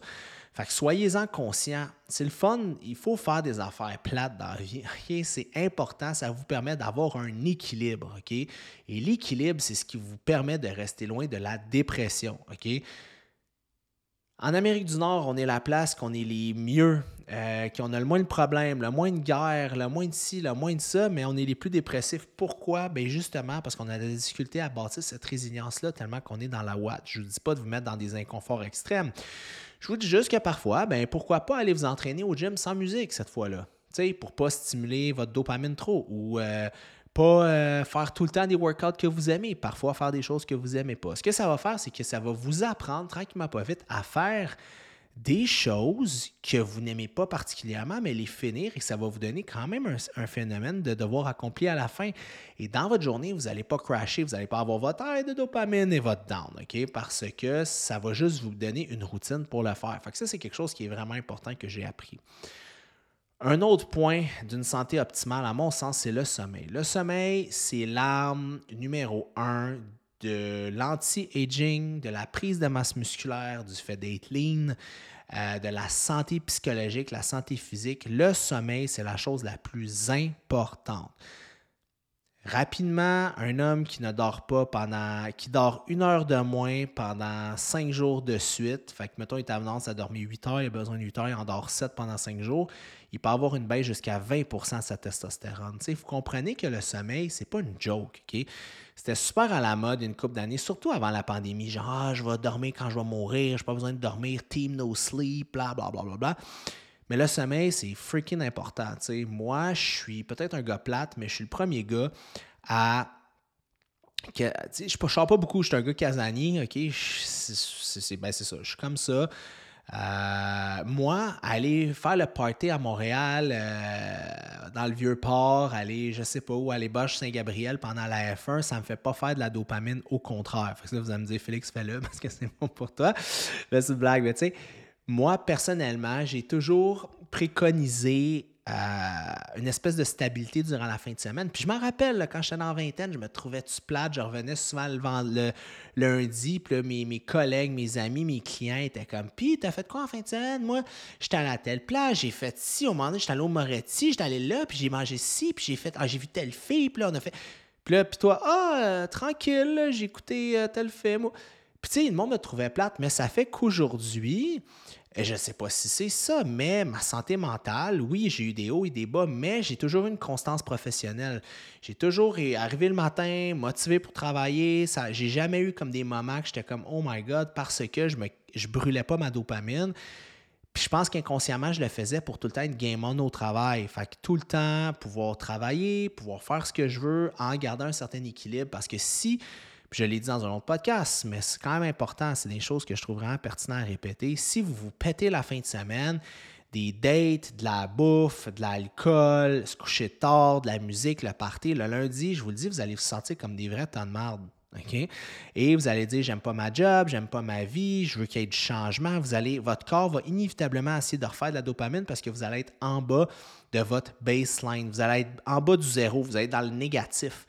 Fait que soyez-en conscients. C'est le fun, il faut faire des affaires plates dans la vie. [LAUGHS] C'est important, ça vous permet d'avoir un équilibre. OK? Et l'équilibre, c'est ce qui vous permet de rester loin de la dépression. OK? En Amérique du Nord, on est la place qu'on est les mieux, euh, qu'on a le moins de problèmes, le moins de guerres, le moins de ci, le moins de ça, mais on est les plus dépressifs. Pourquoi? Bien justement parce qu'on a des difficultés à bâtir cette résilience-là tellement qu'on est dans la ouate. Je ne vous dis pas de vous mettre dans des inconforts extrêmes. Je vous dis juste que parfois, ben pourquoi pas aller vous entraîner au gym sans musique cette fois-là? Pour ne pas stimuler votre dopamine trop ou euh, pas euh, faire tout le temps des workouts que vous aimez, parfois faire des choses que vous n'aimez pas. Ce que ça va faire, c'est que ça va vous apprendre tranquillement pas vite à faire des choses que vous n'aimez pas particulièrement, mais les finir et ça va vous donner quand même un, phénomène de devoir accomplir à la fin. Et dans votre journée, vous n'allez pas crasher, vous n'allez pas avoir votre aide de dopamine et votre down, OK? Parce que ça va juste vous donner une routine pour le faire. Fait que ça, c'est quelque chose qui est vraiment important que j'ai appris. Un autre point d'une santé optimale, à mon sens, c'est le sommeil. Le sommeil, c'est l'arme numéro un de l'anti-aging, de la prise de masse musculaire, du fait d'être lean, euh, de la santé psychologique, la santé physique. Le sommeil, c'est la chose la plus importante. Rapidement, un homme qui ne dort pas pendant, qui dort une heure de moins pendant cinq jours de suite, fait que mettons, il a tendance à dormir 8 heures, il a besoin de 8 heures, il en dort 7 pendant cinq jours, il peut avoir une baisse jusqu'à 20% de sa testostérone. vous comprenez que le sommeil, c'est pas une joke, OK? C'était super à la mode une couple d'années, surtout avant la pandémie. Genre, ah, je vais dormir quand je vais mourir, je n'ai pas besoin de dormir, team no sleep, bla bla bla bla bla. Mais le sommeil, c'est freaking important. Moi, je suis peut-être un gars plate, mais je suis le premier gars à. je ne sors pas beaucoup, je suis un gars casanier, OK? C'est ben, ça, je suis comme ça. Euh, moi, aller faire le party à Montréal, euh, dans le Vieux-Port, aller, je sais pas où, aller Bosch-Saint-Gabriel pendant la F1, ça me fait pas faire de la dopamine, au contraire. Fait que là, vous allez me dire, Félix, fais-le [LAUGHS] parce que c'est bon pour toi. c'est une blague, mais tu sais, moi, personnellement, j'ai toujours préconisé une espèce de stabilité durant la fin de semaine. Puis je m'en rappelle, quand j'étais dans la vingtaine, je me trouvais tu plate, je revenais souvent le, lundi, puis là, mes, collègues, mes amis, mes clients étaient comme Puis, t'as fait quoi en fin de semaine? Moi, j'étais à telle place, j'ai fait ci, au moment donné, j'étais allé au Moretti, j'étais allé là, puis j'ai mangé ci, puis j'ai fait Ah, j'ai vu telle fille, puis là, on a fait. Puis là, puis toi, ah, euh, tranquille, j'ai écouté euh, tel film. Puis tu sais, le monde me trouvait plate, mais ça fait qu'aujourd'hui, je ne sais pas si c'est ça, mais ma santé mentale, oui, j'ai eu des hauts et des bas, mais j'ai toujours eu une constance professionnelle. J'ai toujours arrivé le matin, motivé pour travailler. Ça, j'ai jamais eu comme des moments que j'étais comme oh my god parce que je je brûlais pas ma dopamine. Puis je pense qu'inconsciemment, je le faisais pour tout le temps être game on au travail. Fait que tout le temps, pouvoir travailler, pouvoir faire ce que je veux en gardant un certain équilibre. Parce que si je l'ai dit dans un autre podcast, mais c'est quand même important. C'est des choses que je trouve vraiment pertinentes à répéter. Si vous vous pétez la fin de semaine, des dates, de la bouffe, de l'alcool, se coucher tard, de la musique, le party, le lundi, je vous le dis, vous allez vous sentir comme des vrais tonnes de merde. OK? Et vous allez dire, j'aime pas ma job, j'aime pas ma vie, je veux qu'il y ait du changement. Vous allez, votre corps va inévitablement essayer de refaire de la dopamine parce que vous allez être en bas de votre baseline. Vous allez être en bas du zéro, vous allez être dans le négatif.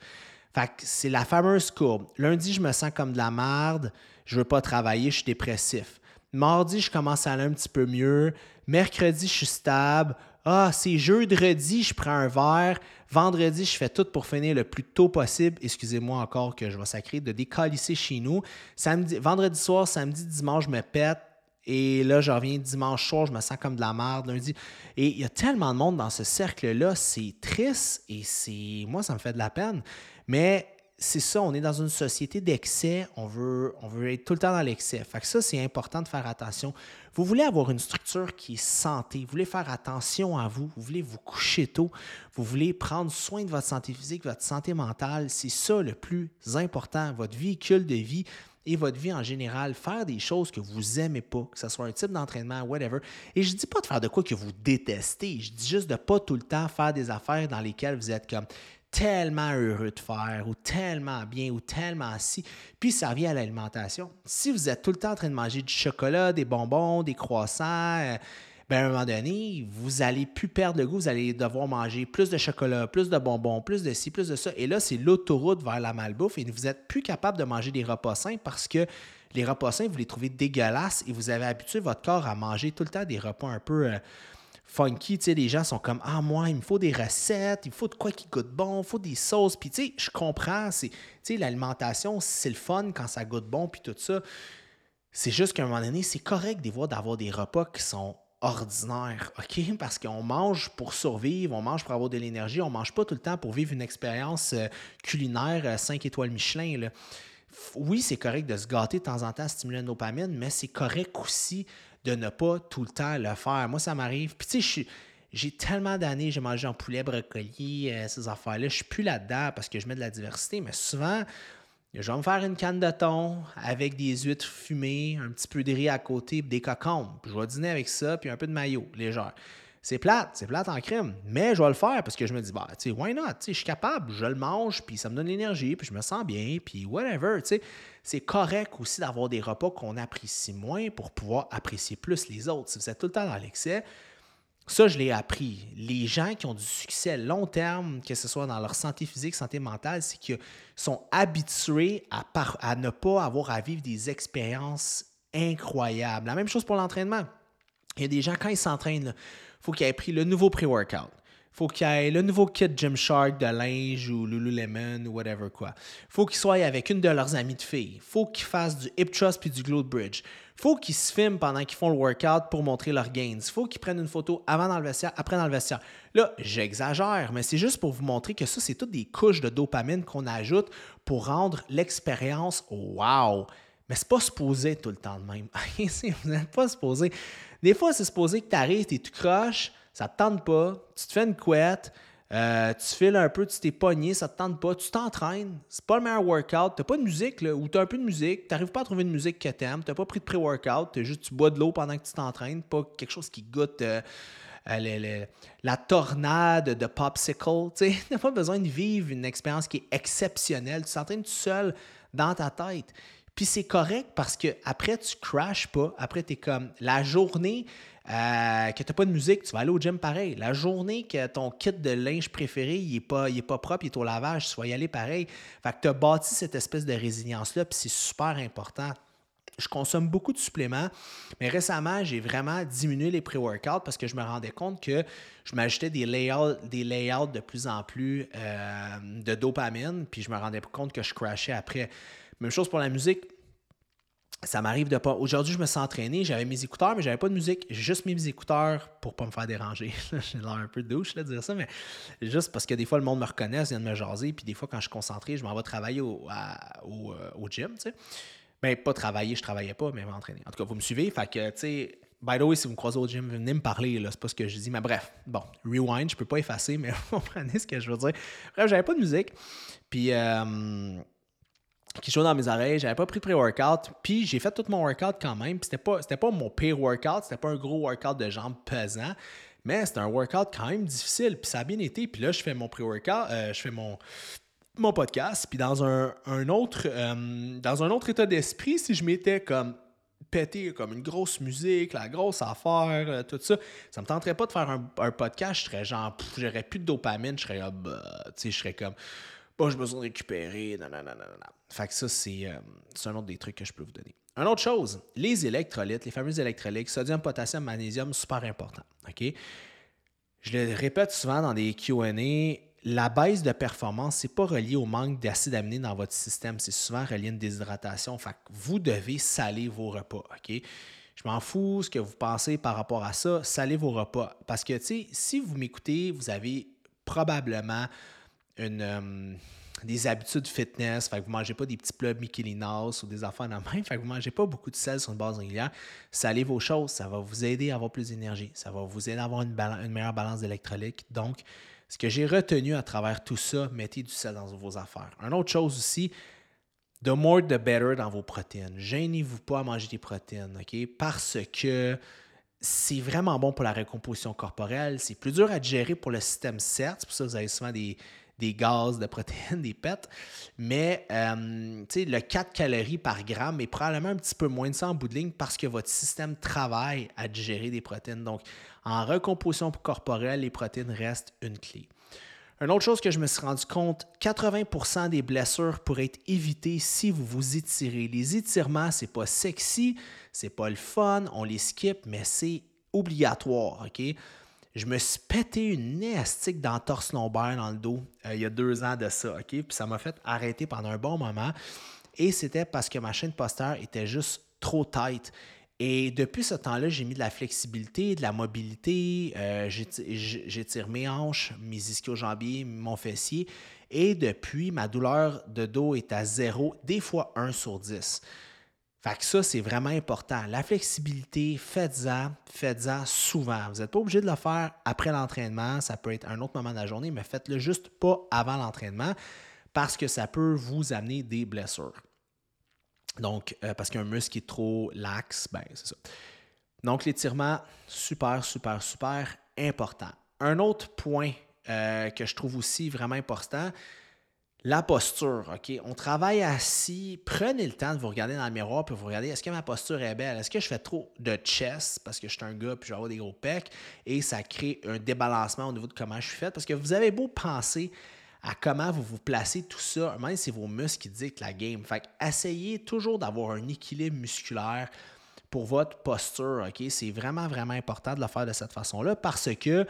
Fait que c'est la fameuse courbe. Lundi, je me sens comme de la merde, je veux pas travailler, je suis dépressif. Mardi, je commence à aller un petit peu mieux. Mercredi, je suis stable. Ah, c'est jeudi, je prends un verre. Vendredi, je fais tout pour finir le plus tôt possible. Excusez-moi encore que je vais sacrer de décalisser chez nous. Samedi, vendredi soir, samedi, dimanche, je me pète. Et là, je reviens dimanche soir, je me sens comme de la merde lundi. Et il y a tellement de monde dans ce cercle-là, c'est triste et c'est. Moi, ça me fait de la peine. Mais c'est ça, on est dans une société d'excès, on veut, on veut être tout le temps dans l'excès. Fait que ça, c'est important de faire attention. Vous voulez avoir une structure qui est santé, vous voulez faire attention à vous, vous voulez vous coucher tôt, vous voulez prendre soin de votre santé physique, votre santé mentale. C'est ça le plus important, votre véhicule de vie et votre vie en général, faire des choses que vous aimez pas, que ce soit un type d'entraînement, whatever. Et je dis pas de faire de quoi que vous détestez, je dis juste de pas tout le temps faire des affaires dans lesquelles vous êtes comme tellement heureux de faire ou tellement bien ou tellement si. Puis ça revient à l'alimentation. Si vous êtes tout le temps en train de manger du chocolat, des bonbons, des croissants, euh, ben, à un moment donné, vous allez plus perdre le goût, vous allez devoir manger plus de chocolat, plus de bonbons, plus de ci, plus de ça. Et là, c'est l'autoroute vers la malbouffe et vous n'êtes plus capable de manger des repas sains parce que les repas sains, vous les trouvez dégueulasses et vous avez habitué votre corps à manger tout le temps des repas un peu euh, funky. Tu sais, les gens sont comme Ah, moi, il me faut des recettes, il faut de quoi qui goûte bon, il faut des sauces. Puis, tu sais, je comprends. Tu sais, l'alimentation, c'est le fun quand ça goûte bon, puis tout ça. C'est juste qu'à un moment donné, c'est correct des fois d'avoir des repas qui sont ordinaires, [LAUGHS] OK? Parce qu'on mange pour survivre, on mange pour avoir de l'énergie, on mange pas tout le temps pour vivre une expérience euh, culinaire 5 euh, étoiles Michelin. Là oui, c'est correct de se gâter de temps en temps, stimuler la dopamine, mais c'est correct aussi de ne pas tout le temps le faire. Moi, ça m'arrive. Puis, tu sais, j'ai tellement d'années, j'ai mangé en poulet, brocoli, euh, ces affaires-là. Je suis plus là-dedans parce que je mets de la diversité, mais souvent, je vais me faire une canne de thon avec des huîtres fumées, un petit peu de riz à côté, des cocombes. Je vais dîner avec ça, puis un peu de maillot légère. C'est plate, c'est plate en crème, mais je vais le faire parce que je me dis, bah, tu sais, why not? je suis capable, je le mange, puis ça me donne l'énergie, puis je me sens bien, puis whatever. C'est correct aussi d'avoir des repas qu'on apprécie moins pour pouvoir apprécier plus les autres. Si vous êtes tout le temps dans l'excès, ça, je l'ai appris. Les gens qui ont du succès long terme, que ce soit dans leur santé physique, santé mentale, c'est qu'ils sont habitués à, à ne pas avoir à vivre des expériences incroyables. La même chose pour l'entraînement. Il y a des gens, quand ils s'entraînent, faut qu'il ait pris le nouveau pré-workout. faut qu'il ait le nouveau kit Gymshark de linge ou Lululemon ou whatever quoi. faut qu'il soit avec une de leurs amies de filles. faut qu'ils fassent du hip thrust puis du glute bridge. faut qu'ils se filment pendant qu'ils font le workout pour montrer leurs gains. faut qu'ils prennent une photo avant dans le vestiaire, après dans le vestiaire. Là, j'exagère, mais c'est juste pour vous montrer que ça, c'est toutes des couches de dopamine qu'on ajoute pour rendre l'expérience wow. Mais c'est pas supposé tout le temps de même. [LAUGHS] vous n'êtes pas supposé. Des fois, c'est supposé que tu arrives, tu croches, ça te tente pas, tu te fais une couette, euh, tu files un peu, tu t'es pogné, ça te tente pas, tu t'entraînes, c'est pas le meilleur workout, t'as pas de musique, là, ou t'as un peu de musique, t'arrives pas à trouver une musique que t'aimes, t'as pas pris de pré-workout, t'as juste, tu bois de l'eau pendant que tu t'entraînes, pas quelque chose qui goûte euh, euh, la tornade de popsicle, tu n'as [LAUGHS] pas besoin de vivre une expérience qui est exceptionnelle, tu t'entraînes tout seul dans ta tête. Puis c'est correct parce que après tu crashes pas. Après, tu es comme la journée euh, que tu pas de musique, tu vas aller au gym pareil. La journée que ton kit de linge préféré il n'est pas, pas propre, il est au lavage, tu vas y aller pareil. Fait que tu as bâti cette espèce de résilience-là, puis c'est super important. Je consomme beaucoup de suppléments, mais récemment, j'ai vraiment diminué les pré-workouts parce que je me rendais compte que je m'ajoutais des layouts, des layouts de plus en plus euh, de dopamine, puis je me rendais compte que je crashais après. Même chose pour la musique. Ça m'arrive de pas. Aujourd'hui, je me suis entraîné, j'avais mes écouteurs, mais j'avais pas de musique. J'ai juste mes écouteurs pour pas me faire déranger. [LAUGHS] J'ai l'air un peu douche de dire ça, mais juste parce que des fois, le monde me reconnaît, vient de me jaser, puis des fois, quand je suis concentré, je m'en vais travailler au, euh, au, gym, tu sais. Ben, pas travailler, je travaillais pas, mais m'entraîner. En tout cas, vous me suivez. Fait que, tu sais, by the way, si vous me croisez au gym, venez me parler, là. C'est pas ce que je dis. Mais bref, bon, rewind, je peux pas effacer, mais [LAUGHS] vous comprenez ce que je veux dire. Bref, j'avais pas de musique. Puis, euh, qui jouait dans mes oreilles. J'avais pas pris de pré-workout. Puis j'ai fait tout mon workout quand même. Puis c'était pas, pas mon pire workout. C'était pas un gros workout de jambes pesant. Mais c'était un workout quand même difficile. Puis ça a bien été. Puis là, je fais mon pré-workout. Euh, je fais mon, mon podcast. Puis dans un, autre, euh, dans un autre état d'esprit, si je m'étais comme pété comme une grosse musique, la grosse affaire, euh, tout ça. Ça me tenterait pas de faire un, podcast, je serais genre, j'aurais plus de dopamine, je serais, bah, tu sais, je serais comme, Bon, j'ai besoin de récupérer. Non, non, non, non. Fait que ça, euh, c'est un autre des trucs que je peux vous donner. Une autre chose, les électrolytes, les fameux électrolytes, sodium, potassium, magnésium, super important. OK? Je le répète souvent dans des QA, la baisse de performance, ce n'est pas relié au manque d'acide aminé dans votre système, c'est souvent relié à une déshydratation. Fait que vous devez saler vos repas. OK? Je m'en fous ce que vous pensez par rapport à ça, salez vos repas. Parce que, tu sais, si vous m'écoutez, vous avez probablement une, euh, des habitudes fitness, fait que vous ne mangez pas des petits plats Michelinos ou des affaires de même, fait que vous ne mangez pas beaucoup de sel sur une base régulière, salez vos choses, ça va vous aider à avoir plus d'énergie, ça va vous aider à avoir une, une meilleure balance d'électrolyte. Donc, ce que j'ai retenu à travers tout ça, mettez du sel dans vos affaires. Une autre chose aussi, the more the better dans vos protéines. Gênez-vous pas à manger des protéines, OK? Parce que c'est vraiment bon pour la récomposition corporelle. C'est plus dur à digérer pour le système certes. C'est pour ça que vous avez souvent des, des gaz, de protéines, des pets. Mais euh, le 4 calories par gramme est probablement un petit peu moins de ça en bout de ligne parce que votre système travaille à digérer des protéines. Donc, en recomposition corporelle, les protéines restent une clé. Une autre chose que je me suis rendu compte, 80% des blessures pourraient être évitées si vous vous étirez. Les étirements, c'est pas sexy, c'est pas le fun, on les skip, mais c'est obligatoire, OK? Je me suis pété une néastique d'entorse lombaire dans le dos euh, il y a deux ans de ça, OK? Puis ça m'a fait arrêter pendant un bon moment. Et c'était parce que ma chaîne postère était juste trop tight. Et depuis ce temps-là, j'ai mis de la flexibilité, de la mobilité, euh, j'étire mes hanches, mes ischio-jambiers, mon fessier. Et depuis, ma douleur de dos est à 0, des fois 1 sur 10. Fait que ça, c'est vraiment important. La flexibilité, faites-en, faites-en souvent. Vous n'êtes pas obligé de le faire après l'entraînement. Ça peut être un autre moment de la journée, mais faites-le juste pas avant l'entraînement parce que ça peut vous amener des blessures. Donc, euh, parce qu'un muscle est trop lax, ben c'est ça. Donc, l'étirement, super, super, super important. Un autre point euh, que je trouve aussi vraiment important, la posture, OK? On travaille assis. Prenez le temps de vous regarder dans le miroir puis vous regardez est-ce que ma posture est belle? Est-ce que je fais trop de chest parce que je suis un gars puis je avoir des gros pecs? Et ça crée un débalancement au niveau de comment je suis fait? Parce que vous avez beau penser à comment vous vous placez, tout ça. Même c'est vos muscles qui dictent la game. Fait essayez toujours d'avoir un équilibre musculaire pour votre posture. OK? C'est vraiment, vraiment important de le faire de cette façon-là parce que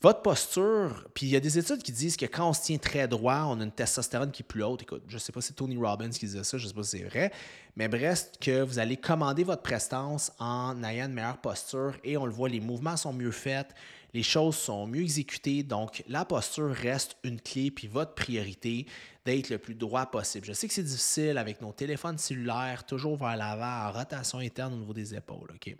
votre posture, puis il y a des études qui disent que quand on se tient très droit, on a une testostérone qui est plus haute. Écoute, je ne sais pas si c'est Tony Robbins qui disait ça, je ne sais pas si c'est vrai, mais bref, que vous allez commander votre prestance en ayant une meilleure posture et on le voit, les mouvements sont mieux faits, les choses sont mieux exécutées. Donc, la posture reste une clé, puis votre priorité d'être le plus droit possible. Je sais que c'est difficile avec nos téléphones cellulaires, toujours vers l'avant, en rotation interne au niveau des épaules. OK?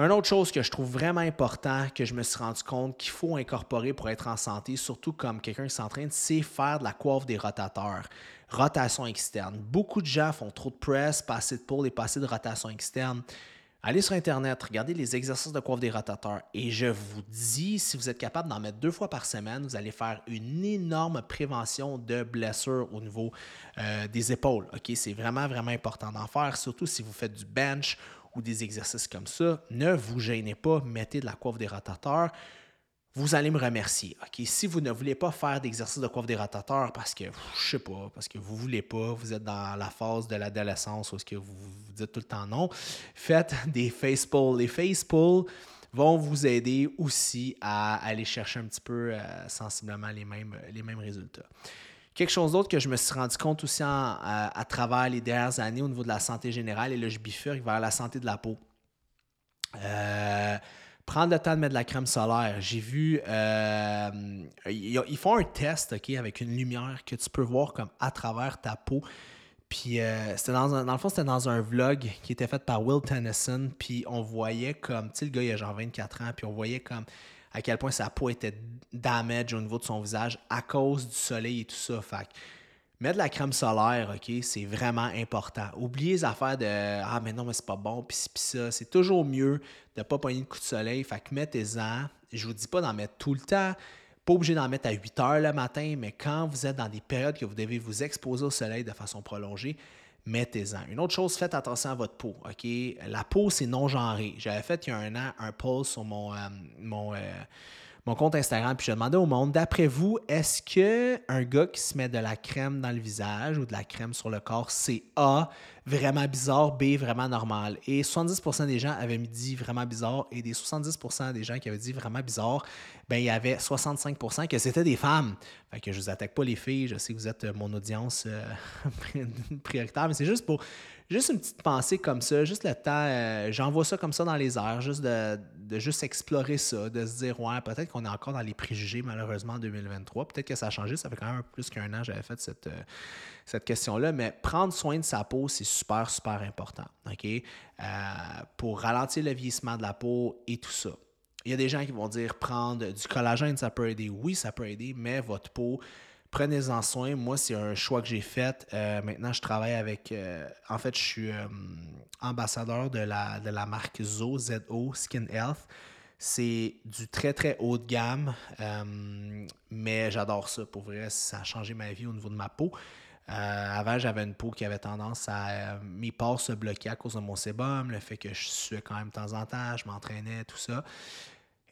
Une autre chose que je trouve vraiment important, que je me suis rendu compte qu'il faut incorporer pour être en santé, surtout comme quelqu'un qui s'entraîne, c'est faire de la coiffe des rotateurs. Rotation externe. Beaucoup de gens font trop de press, passer de pôle et passer de rotation externe. Allez sur Internet, regardez les exercices de coiffe des rotateurs et je vous dis, si vous êtes capable d'en mettre deux fois par semaine, vous allez faire une énorme prévention de blessures au niveau euh, des épaules. C'est vraiment, vraiment important d'en faire, surtout si vous faites du bench ou des exercices comme ça. Ne vous gênez pas, mettez de la coiffe des rotateurs vous allez me remercier. Si vous ne voulez pas faire d'exercice de coiffe des rotateurs parce que, je sais pas, parce que vous ne voulez pas, vous êtes dans la phase de l'adolescence où ce que vous, vous dites tout le temps non, faites des face pulls. Les face pulls vont vous aider aussi à aller chercher un petit peu euh, sensiblement les mêmes, les mêmes résultats. Quelque chose d'autre que je me suis rendu compte aussi à, travers les dernières années au niveau de la santé générale, et là je bifurque vers la santé de la peau. Euh, prendre le temps de mettre de la crème solaire. J'ai vu, euh, ils font un test ok, avec une lumière que tu peux voir comme à travers ta peau. Puis euh, c'était dans, dans le fond, c'était dans un vlog qui était fait par Will Tennyson. Puis on voyait comme, tu sais, le gars, il a genre 24 ans. Puis on voyait comme à quel point sa peau était damage au niveau de son visage à cause du soleil et tout ça. Fait Mettre la crème solaire, OK, c'est vraiment important. Oubliez les affaires de Ah, mais non, mais c'est pas bon, pis ça. C'est toujours mieux de pas pogner de coup de soleil. Fait mettez-en. Je vous dis pas d'en mettre tout le temps. Pas obligé d'en mettre à 8 heures le matin, mais quand vous êtes dans des périodes que vous devez vous exposer au soleil de façon prolongée, mettez-en. Une autre chose, faites attention à votre peau. OK? La peau, c'est non-genré. J'avais fait il y a un an un post sur mon, euh, euh, mon compte Instagram, puis je demandais au monde, d'après vous, est-ce que un gars qui se met de la crème dans le visage ou de la crème sur le corps, c'est A, vraiment bizarre, B, vraiment normal? Et 70% des gens avaient dit vraiment bizarre, et des 70% des gens qui avaient dit vraiment bizarre, ben il y avait 65% que c'était des femmes. Fait que je vous attaque pas les filles, je sais que vous êtes mon audience euh, [LAUGHS] prioritaire, mais c'est juste pour juste une petite pensée comme ça, juste le temps, euh, j'envoie ça comme ça dans les airs, juste de, juste explorer ça, de se dire, ouais, peut-être qu'on est encore dans les préjugés, malheureusement, en 2023. Peut-être que ça a changé, ça fait quand même plus qu'un an que j'avais fait cette, euh, cette question-là, mais prendre soin de sa peau, c'est super, super important, OK? Euh, pour ralentir le vieillissement de la peau et tout ça. Il y a des gens qui vont dire prendre du collagène, ça peut aider. Oui, ça peut aider, mais votre peau, prenez-en soin. Moi, c'est un choix que j'ai fait. Euh, maintenant, je travaille avec. Euh, en fait, je suis euh, ambassadeur de la, de la marque ZO, ZO Skin Health. C'est du très, très haut de gamme, mais j'adore ça. Pour vrai, ça a changé ma vie au niveau de ma peau. avant, j'avais une peau qui avait tendance à. mes pores se bloquer à cause de mon sébum, le fait que je suais quand même de temps en temps, je m'entraînais, tout ça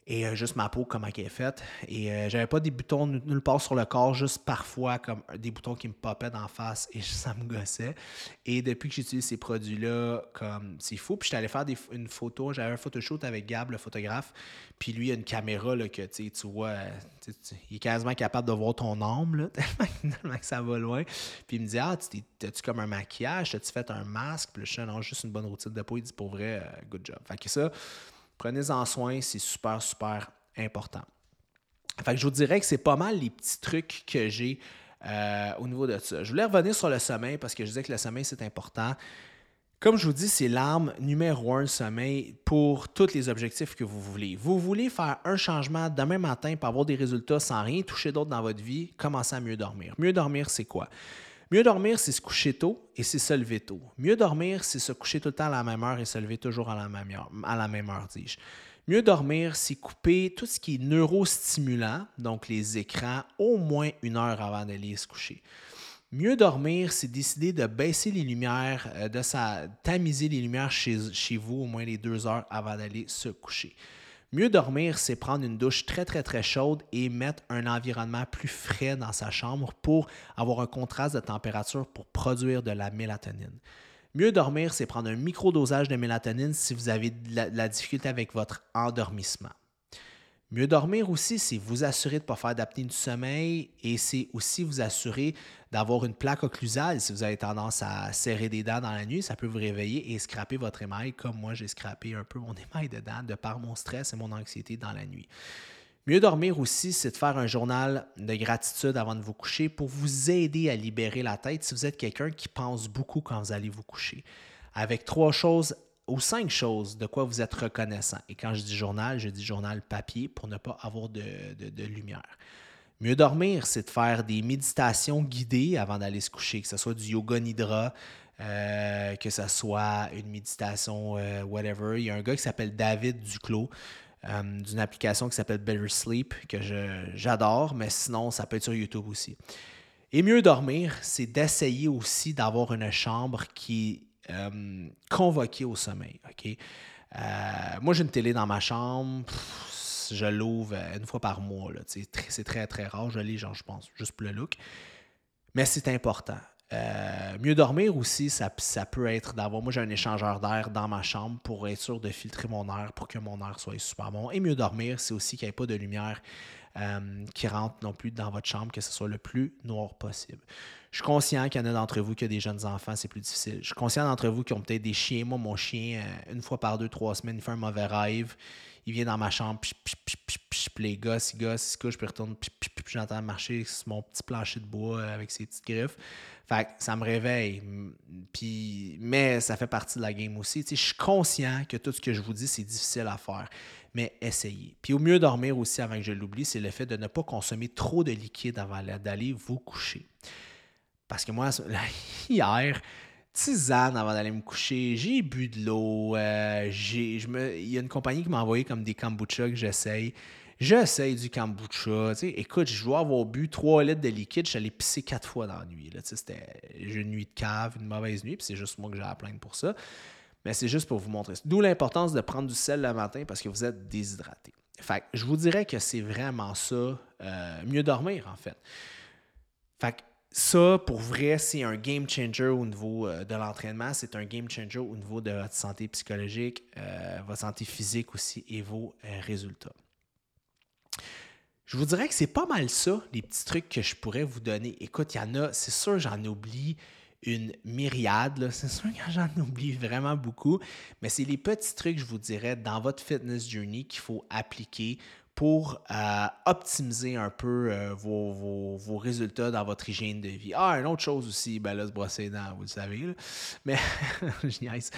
et euh, juste ma peau, comment elle est faite. Et euh, j'avais pas des boutons nulle part sur le corps, juste parfois comme des boutons qui me popaient d'en face et [LAUGHS] ça me gossait. Et depuis que j'utilise ces produits-là, comme c'est fou. Puis j'étais allé faire une photo, j'avais un photoshoot avec Gab, le photographe. Puis lui, il a une caméra là, que tu vois, il est quasiment capable de voir ton âme, [LAUGHS] tellement, que ça va loin. Puis il me dit Ah, t'as-tu comme un maquillage, t'as-tu fait un masque? Puis je juste une bonne routine de peau. Il dit Pour vrai, euh, good job. Fait que ça, Prenez-en soin, c'est super, super important. Fait que je vous dirais que c'est pas mal les petits trucs que j'ai euh, au niveau de ça. Je voulais revenir sur le sommeil parce que je disais que le sommeil, c'est important. Comme je vous dis, c'est l'arme numéro un, le sommeil, pour tous les objectifs que vous voulez. Vous voulez faire un changement demain matin pour avoir des résultats sans rien toucher d'autre dans votre vie, commencez à mieux dormir. Mieux dormir, c'est quoi? Mieux dormir, c'est se coucher tôt et c'est se lever tôt. Mieux dormir, c'est se coucher tout le temps à la même heure et se lever toujours à la même heure, à dis-je. Mieux dormir, c'est couper tout ce qui est neurostimulant, donc les écrans, au moins une heure avant d'aller se coucher. Mieux dormir, c'est décider de baisser les lumières, euh, de tamiser les lumières chez, chez vous au moins les deux heures avant d'aller se coucher. Mieux dormir, c'est prendre une douche très très très chaude et mettre un environnement plus frais dans sa chambre pour avoir un contraste de température pour produire de la mélatonine. Mieux dormir, c'est prendre un micro-dosage de mélatonine si vous avez de la, difficulté avec votre endormissement. Mieux dormir aussi, c'est vous assurer de ne pas faire d'apnée du sommeil et c'est aussi vous assurer d'avoir une plaque occlusale. Si vous avez tendance à serrer des dents dans la nuit, ça peut vous réveiller et scraper votre émail, comme moi j'ai scrapé un peu mon [LAUGHS] émail de dents de par mon stress et mon anxiété dans la nuit. Mieux dormir aussi, c'est de faire un journal de gratitude avant de vous coucher pour vous aider à libérer la tête si vous êtes quelqu'un qui pense beaucoup quand vous allez vous coucher. Avec trois choses ou cinq choses de quoi vous êtes reconnaissant. Et quand je dis journal, je dis journal papier pour ne pas avoir de, lumière. Mieux dormir, c'est de faire des méditations guidées avant d'aller se coucher, que ce soit du yoga nidra, euh, que ce soit une méditation euh, whatever. Il y a un gars qui s'appelle David Duclos. Euh, d'une application qui s'appelle Better Sleep, que j'adore, mais sinon, ça peut être sur YouTube aussi. Et mieux dormir, c'est d'essayer aussi d'avoir une chambre qui euh, convoqué au sommeil. Euh, moi, j'ai une télé dans ma chambre. je l'ouvre une fois par mois. C'est très, très rare. Je lis, genre, je pense, juste pour le look. Mais c'est important. Euh, mieux dormir aussi, ça, ça peut être d'avoir. Moi, j'ai un échangeur d'air dans ma chambre pour être sûr de filtrer mon air pour que mon air soit super bon. Et mieux dormir, c'est aussi qu'il n'y ait pas de lumière qui rentre non plus dans votre chambre, que ce soit le plus noir possible. Je suis conscient qu'il y en a d'entre vous qui ont des jeunes enfants, c'est plus difficile. Je suis conscient d'entre vous qui ont peut-être des chiens. Moi, mon chien, euh, une fois par deux, trois semaines, il fait un mauvais rêve. Il vient dans ma chambre, puis les gosses, il gosse, il se couche, puis retourne, puis j'entends marcher sur mon petit plancher de bois euh, avec ses petites griffes. Fait que ça me réveille. Puis, mais ça fait partie de la game aussi. je suis conscient que tout ce que je vous dis, c'est difficile à faire. Mais essayez. Puis au mieux dormir aussi, avant que je l'oublie, c'est le fait de ne pas consommer trop de liquide avant d'aller vous coucher. Parce que moi, [LAUGHS] hier, tisane avant d'aller me coucher, j'ai bu de l'eau. Euh, il y a une compagnie qui m'a envoyé comme des kombucha que j'essaye. J'essaye du kombucha. Écoute, je dois avoir bu 3 litres de liquide. Je suis allé pisser 4 fois dans la nuit. J'ai une nuit de cave, une mauvaise nuit, puis c'est juste moi que j'ai à plaindre pour ça. Mais c'est juste pour vous montrer. D'où l'importance de prendre du sel le matin parce que vous êtes déshydraté. Fait je vous dirais que c'est vraiment ça. Euh, mieux dormir, en fait. Fait ça, pour vrai, c'est un game changer au niveau euh, de l'entraînement. C'est un game changer au niveau de votre santé psychologique, euh, votre santé physique aussi et vos résultats. Je vous dirais que c'est pas mal ça, les petits trucs que je pourrais vous donner. Écoute, il y en a, c'est sûr, j'en oublie une myriade. C'est sûr que j'en oublie vraiment beaucoup, mais c'est les petits trucs, je vous dirais, dans votre fitness journey qu'il faut appliquer pour euh, optimiser un peu euh, vos, résultats dans votre hygiène de vie. Ah, une autre chose aussi, ben là, se brosser les dents, vous le savez. Mais [LAUGHS] je niaise.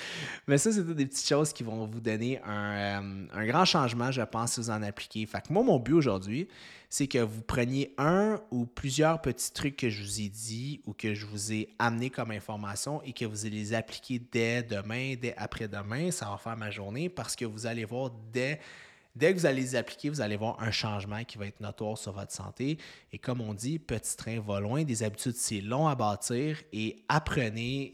Mais ça, c'est des petites choses qui vont vous donner un, euh, grand changement, je pense, si vous en appliquez. Fait que moi, mon but aujourd'hui, c'est que vous preniez un ou plusieurs petits trucs que je vous ai dit ou que je vous ai amené comme information et que vous allez les appliquer dès demain, dès après-demain. Ça va faire ma journée parce que vous allez voir dès Dès que vous allez les appliquer, vous allez voir un changement qui va être notoire sur votre santé. Et comme on dit, petit train va loin. Des habitudes, c'est long à bâtir. Et apprenez.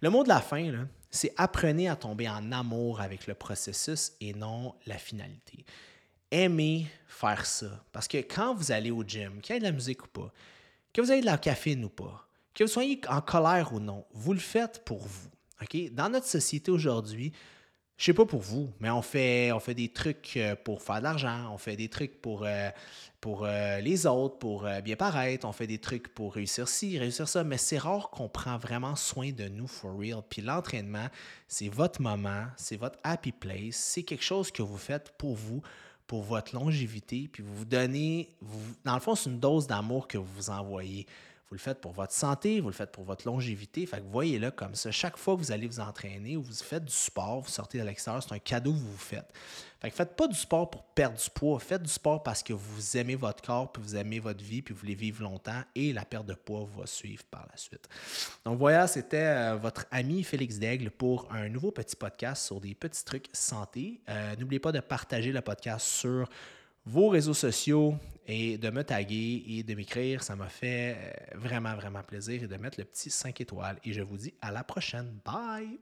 Le mot de la fin, c'est apprenez à tomber en amour avec le processus et non la finalité. Aimez faire ça. Parce que quand vous allez au gym, qu'il y ait de la musique ou pas, que vous ayez de la caféine ou pas, que vous soyez en colère ou non, vous le faites pour vous. Dans notre société aujourd'hui, je sais pas pour vous, mais on fait, des trucs euh, pour faire de l'argent, on fait des trucs pour, euh, euh, les autres, pour bien paraître, on fait des trucs pour réussir ci, réussir ça, mais c'est rare qu'on prend vraiment soin de nous for real. Puis l'entraînement, c'est votre moment, c'est votre happy place, c'est quelque chose que vous faites pour vous, pour votre longévité, puis vous vous donnez, dans le fond, c'est une dose d'amour que vous vous envoyez. Vous le faites pour votre santé, vous le faites pour votre longévité. Fait que voyez-le comme ça. Chaque fois que vous allez vous entraîner ou vous faites du sport, vous sortez à l'extérieur, c'est un cadeau que vous vous faites. Faites pas du sport pour perdre du poids. Faites du sport parce que vous aimez votre corps, puis vous aimez votre vie, puis vous voulez vivre longtemps et la perte de poids va suivre par la suite. Donc voilà, c'était euh, votre ami Félix Daigle pour un nouveau petit podcast sur des petits trucs santé. Euh, n'oubliez pas de partager le podcast sur vos réseaux sociaux et de me taguer et de m'écrire. Ça m'a fait euh, vraiment, vraiment plaisir et de mettre le petit 5 étoiles. Et je vous dis à la prochaine. Bye!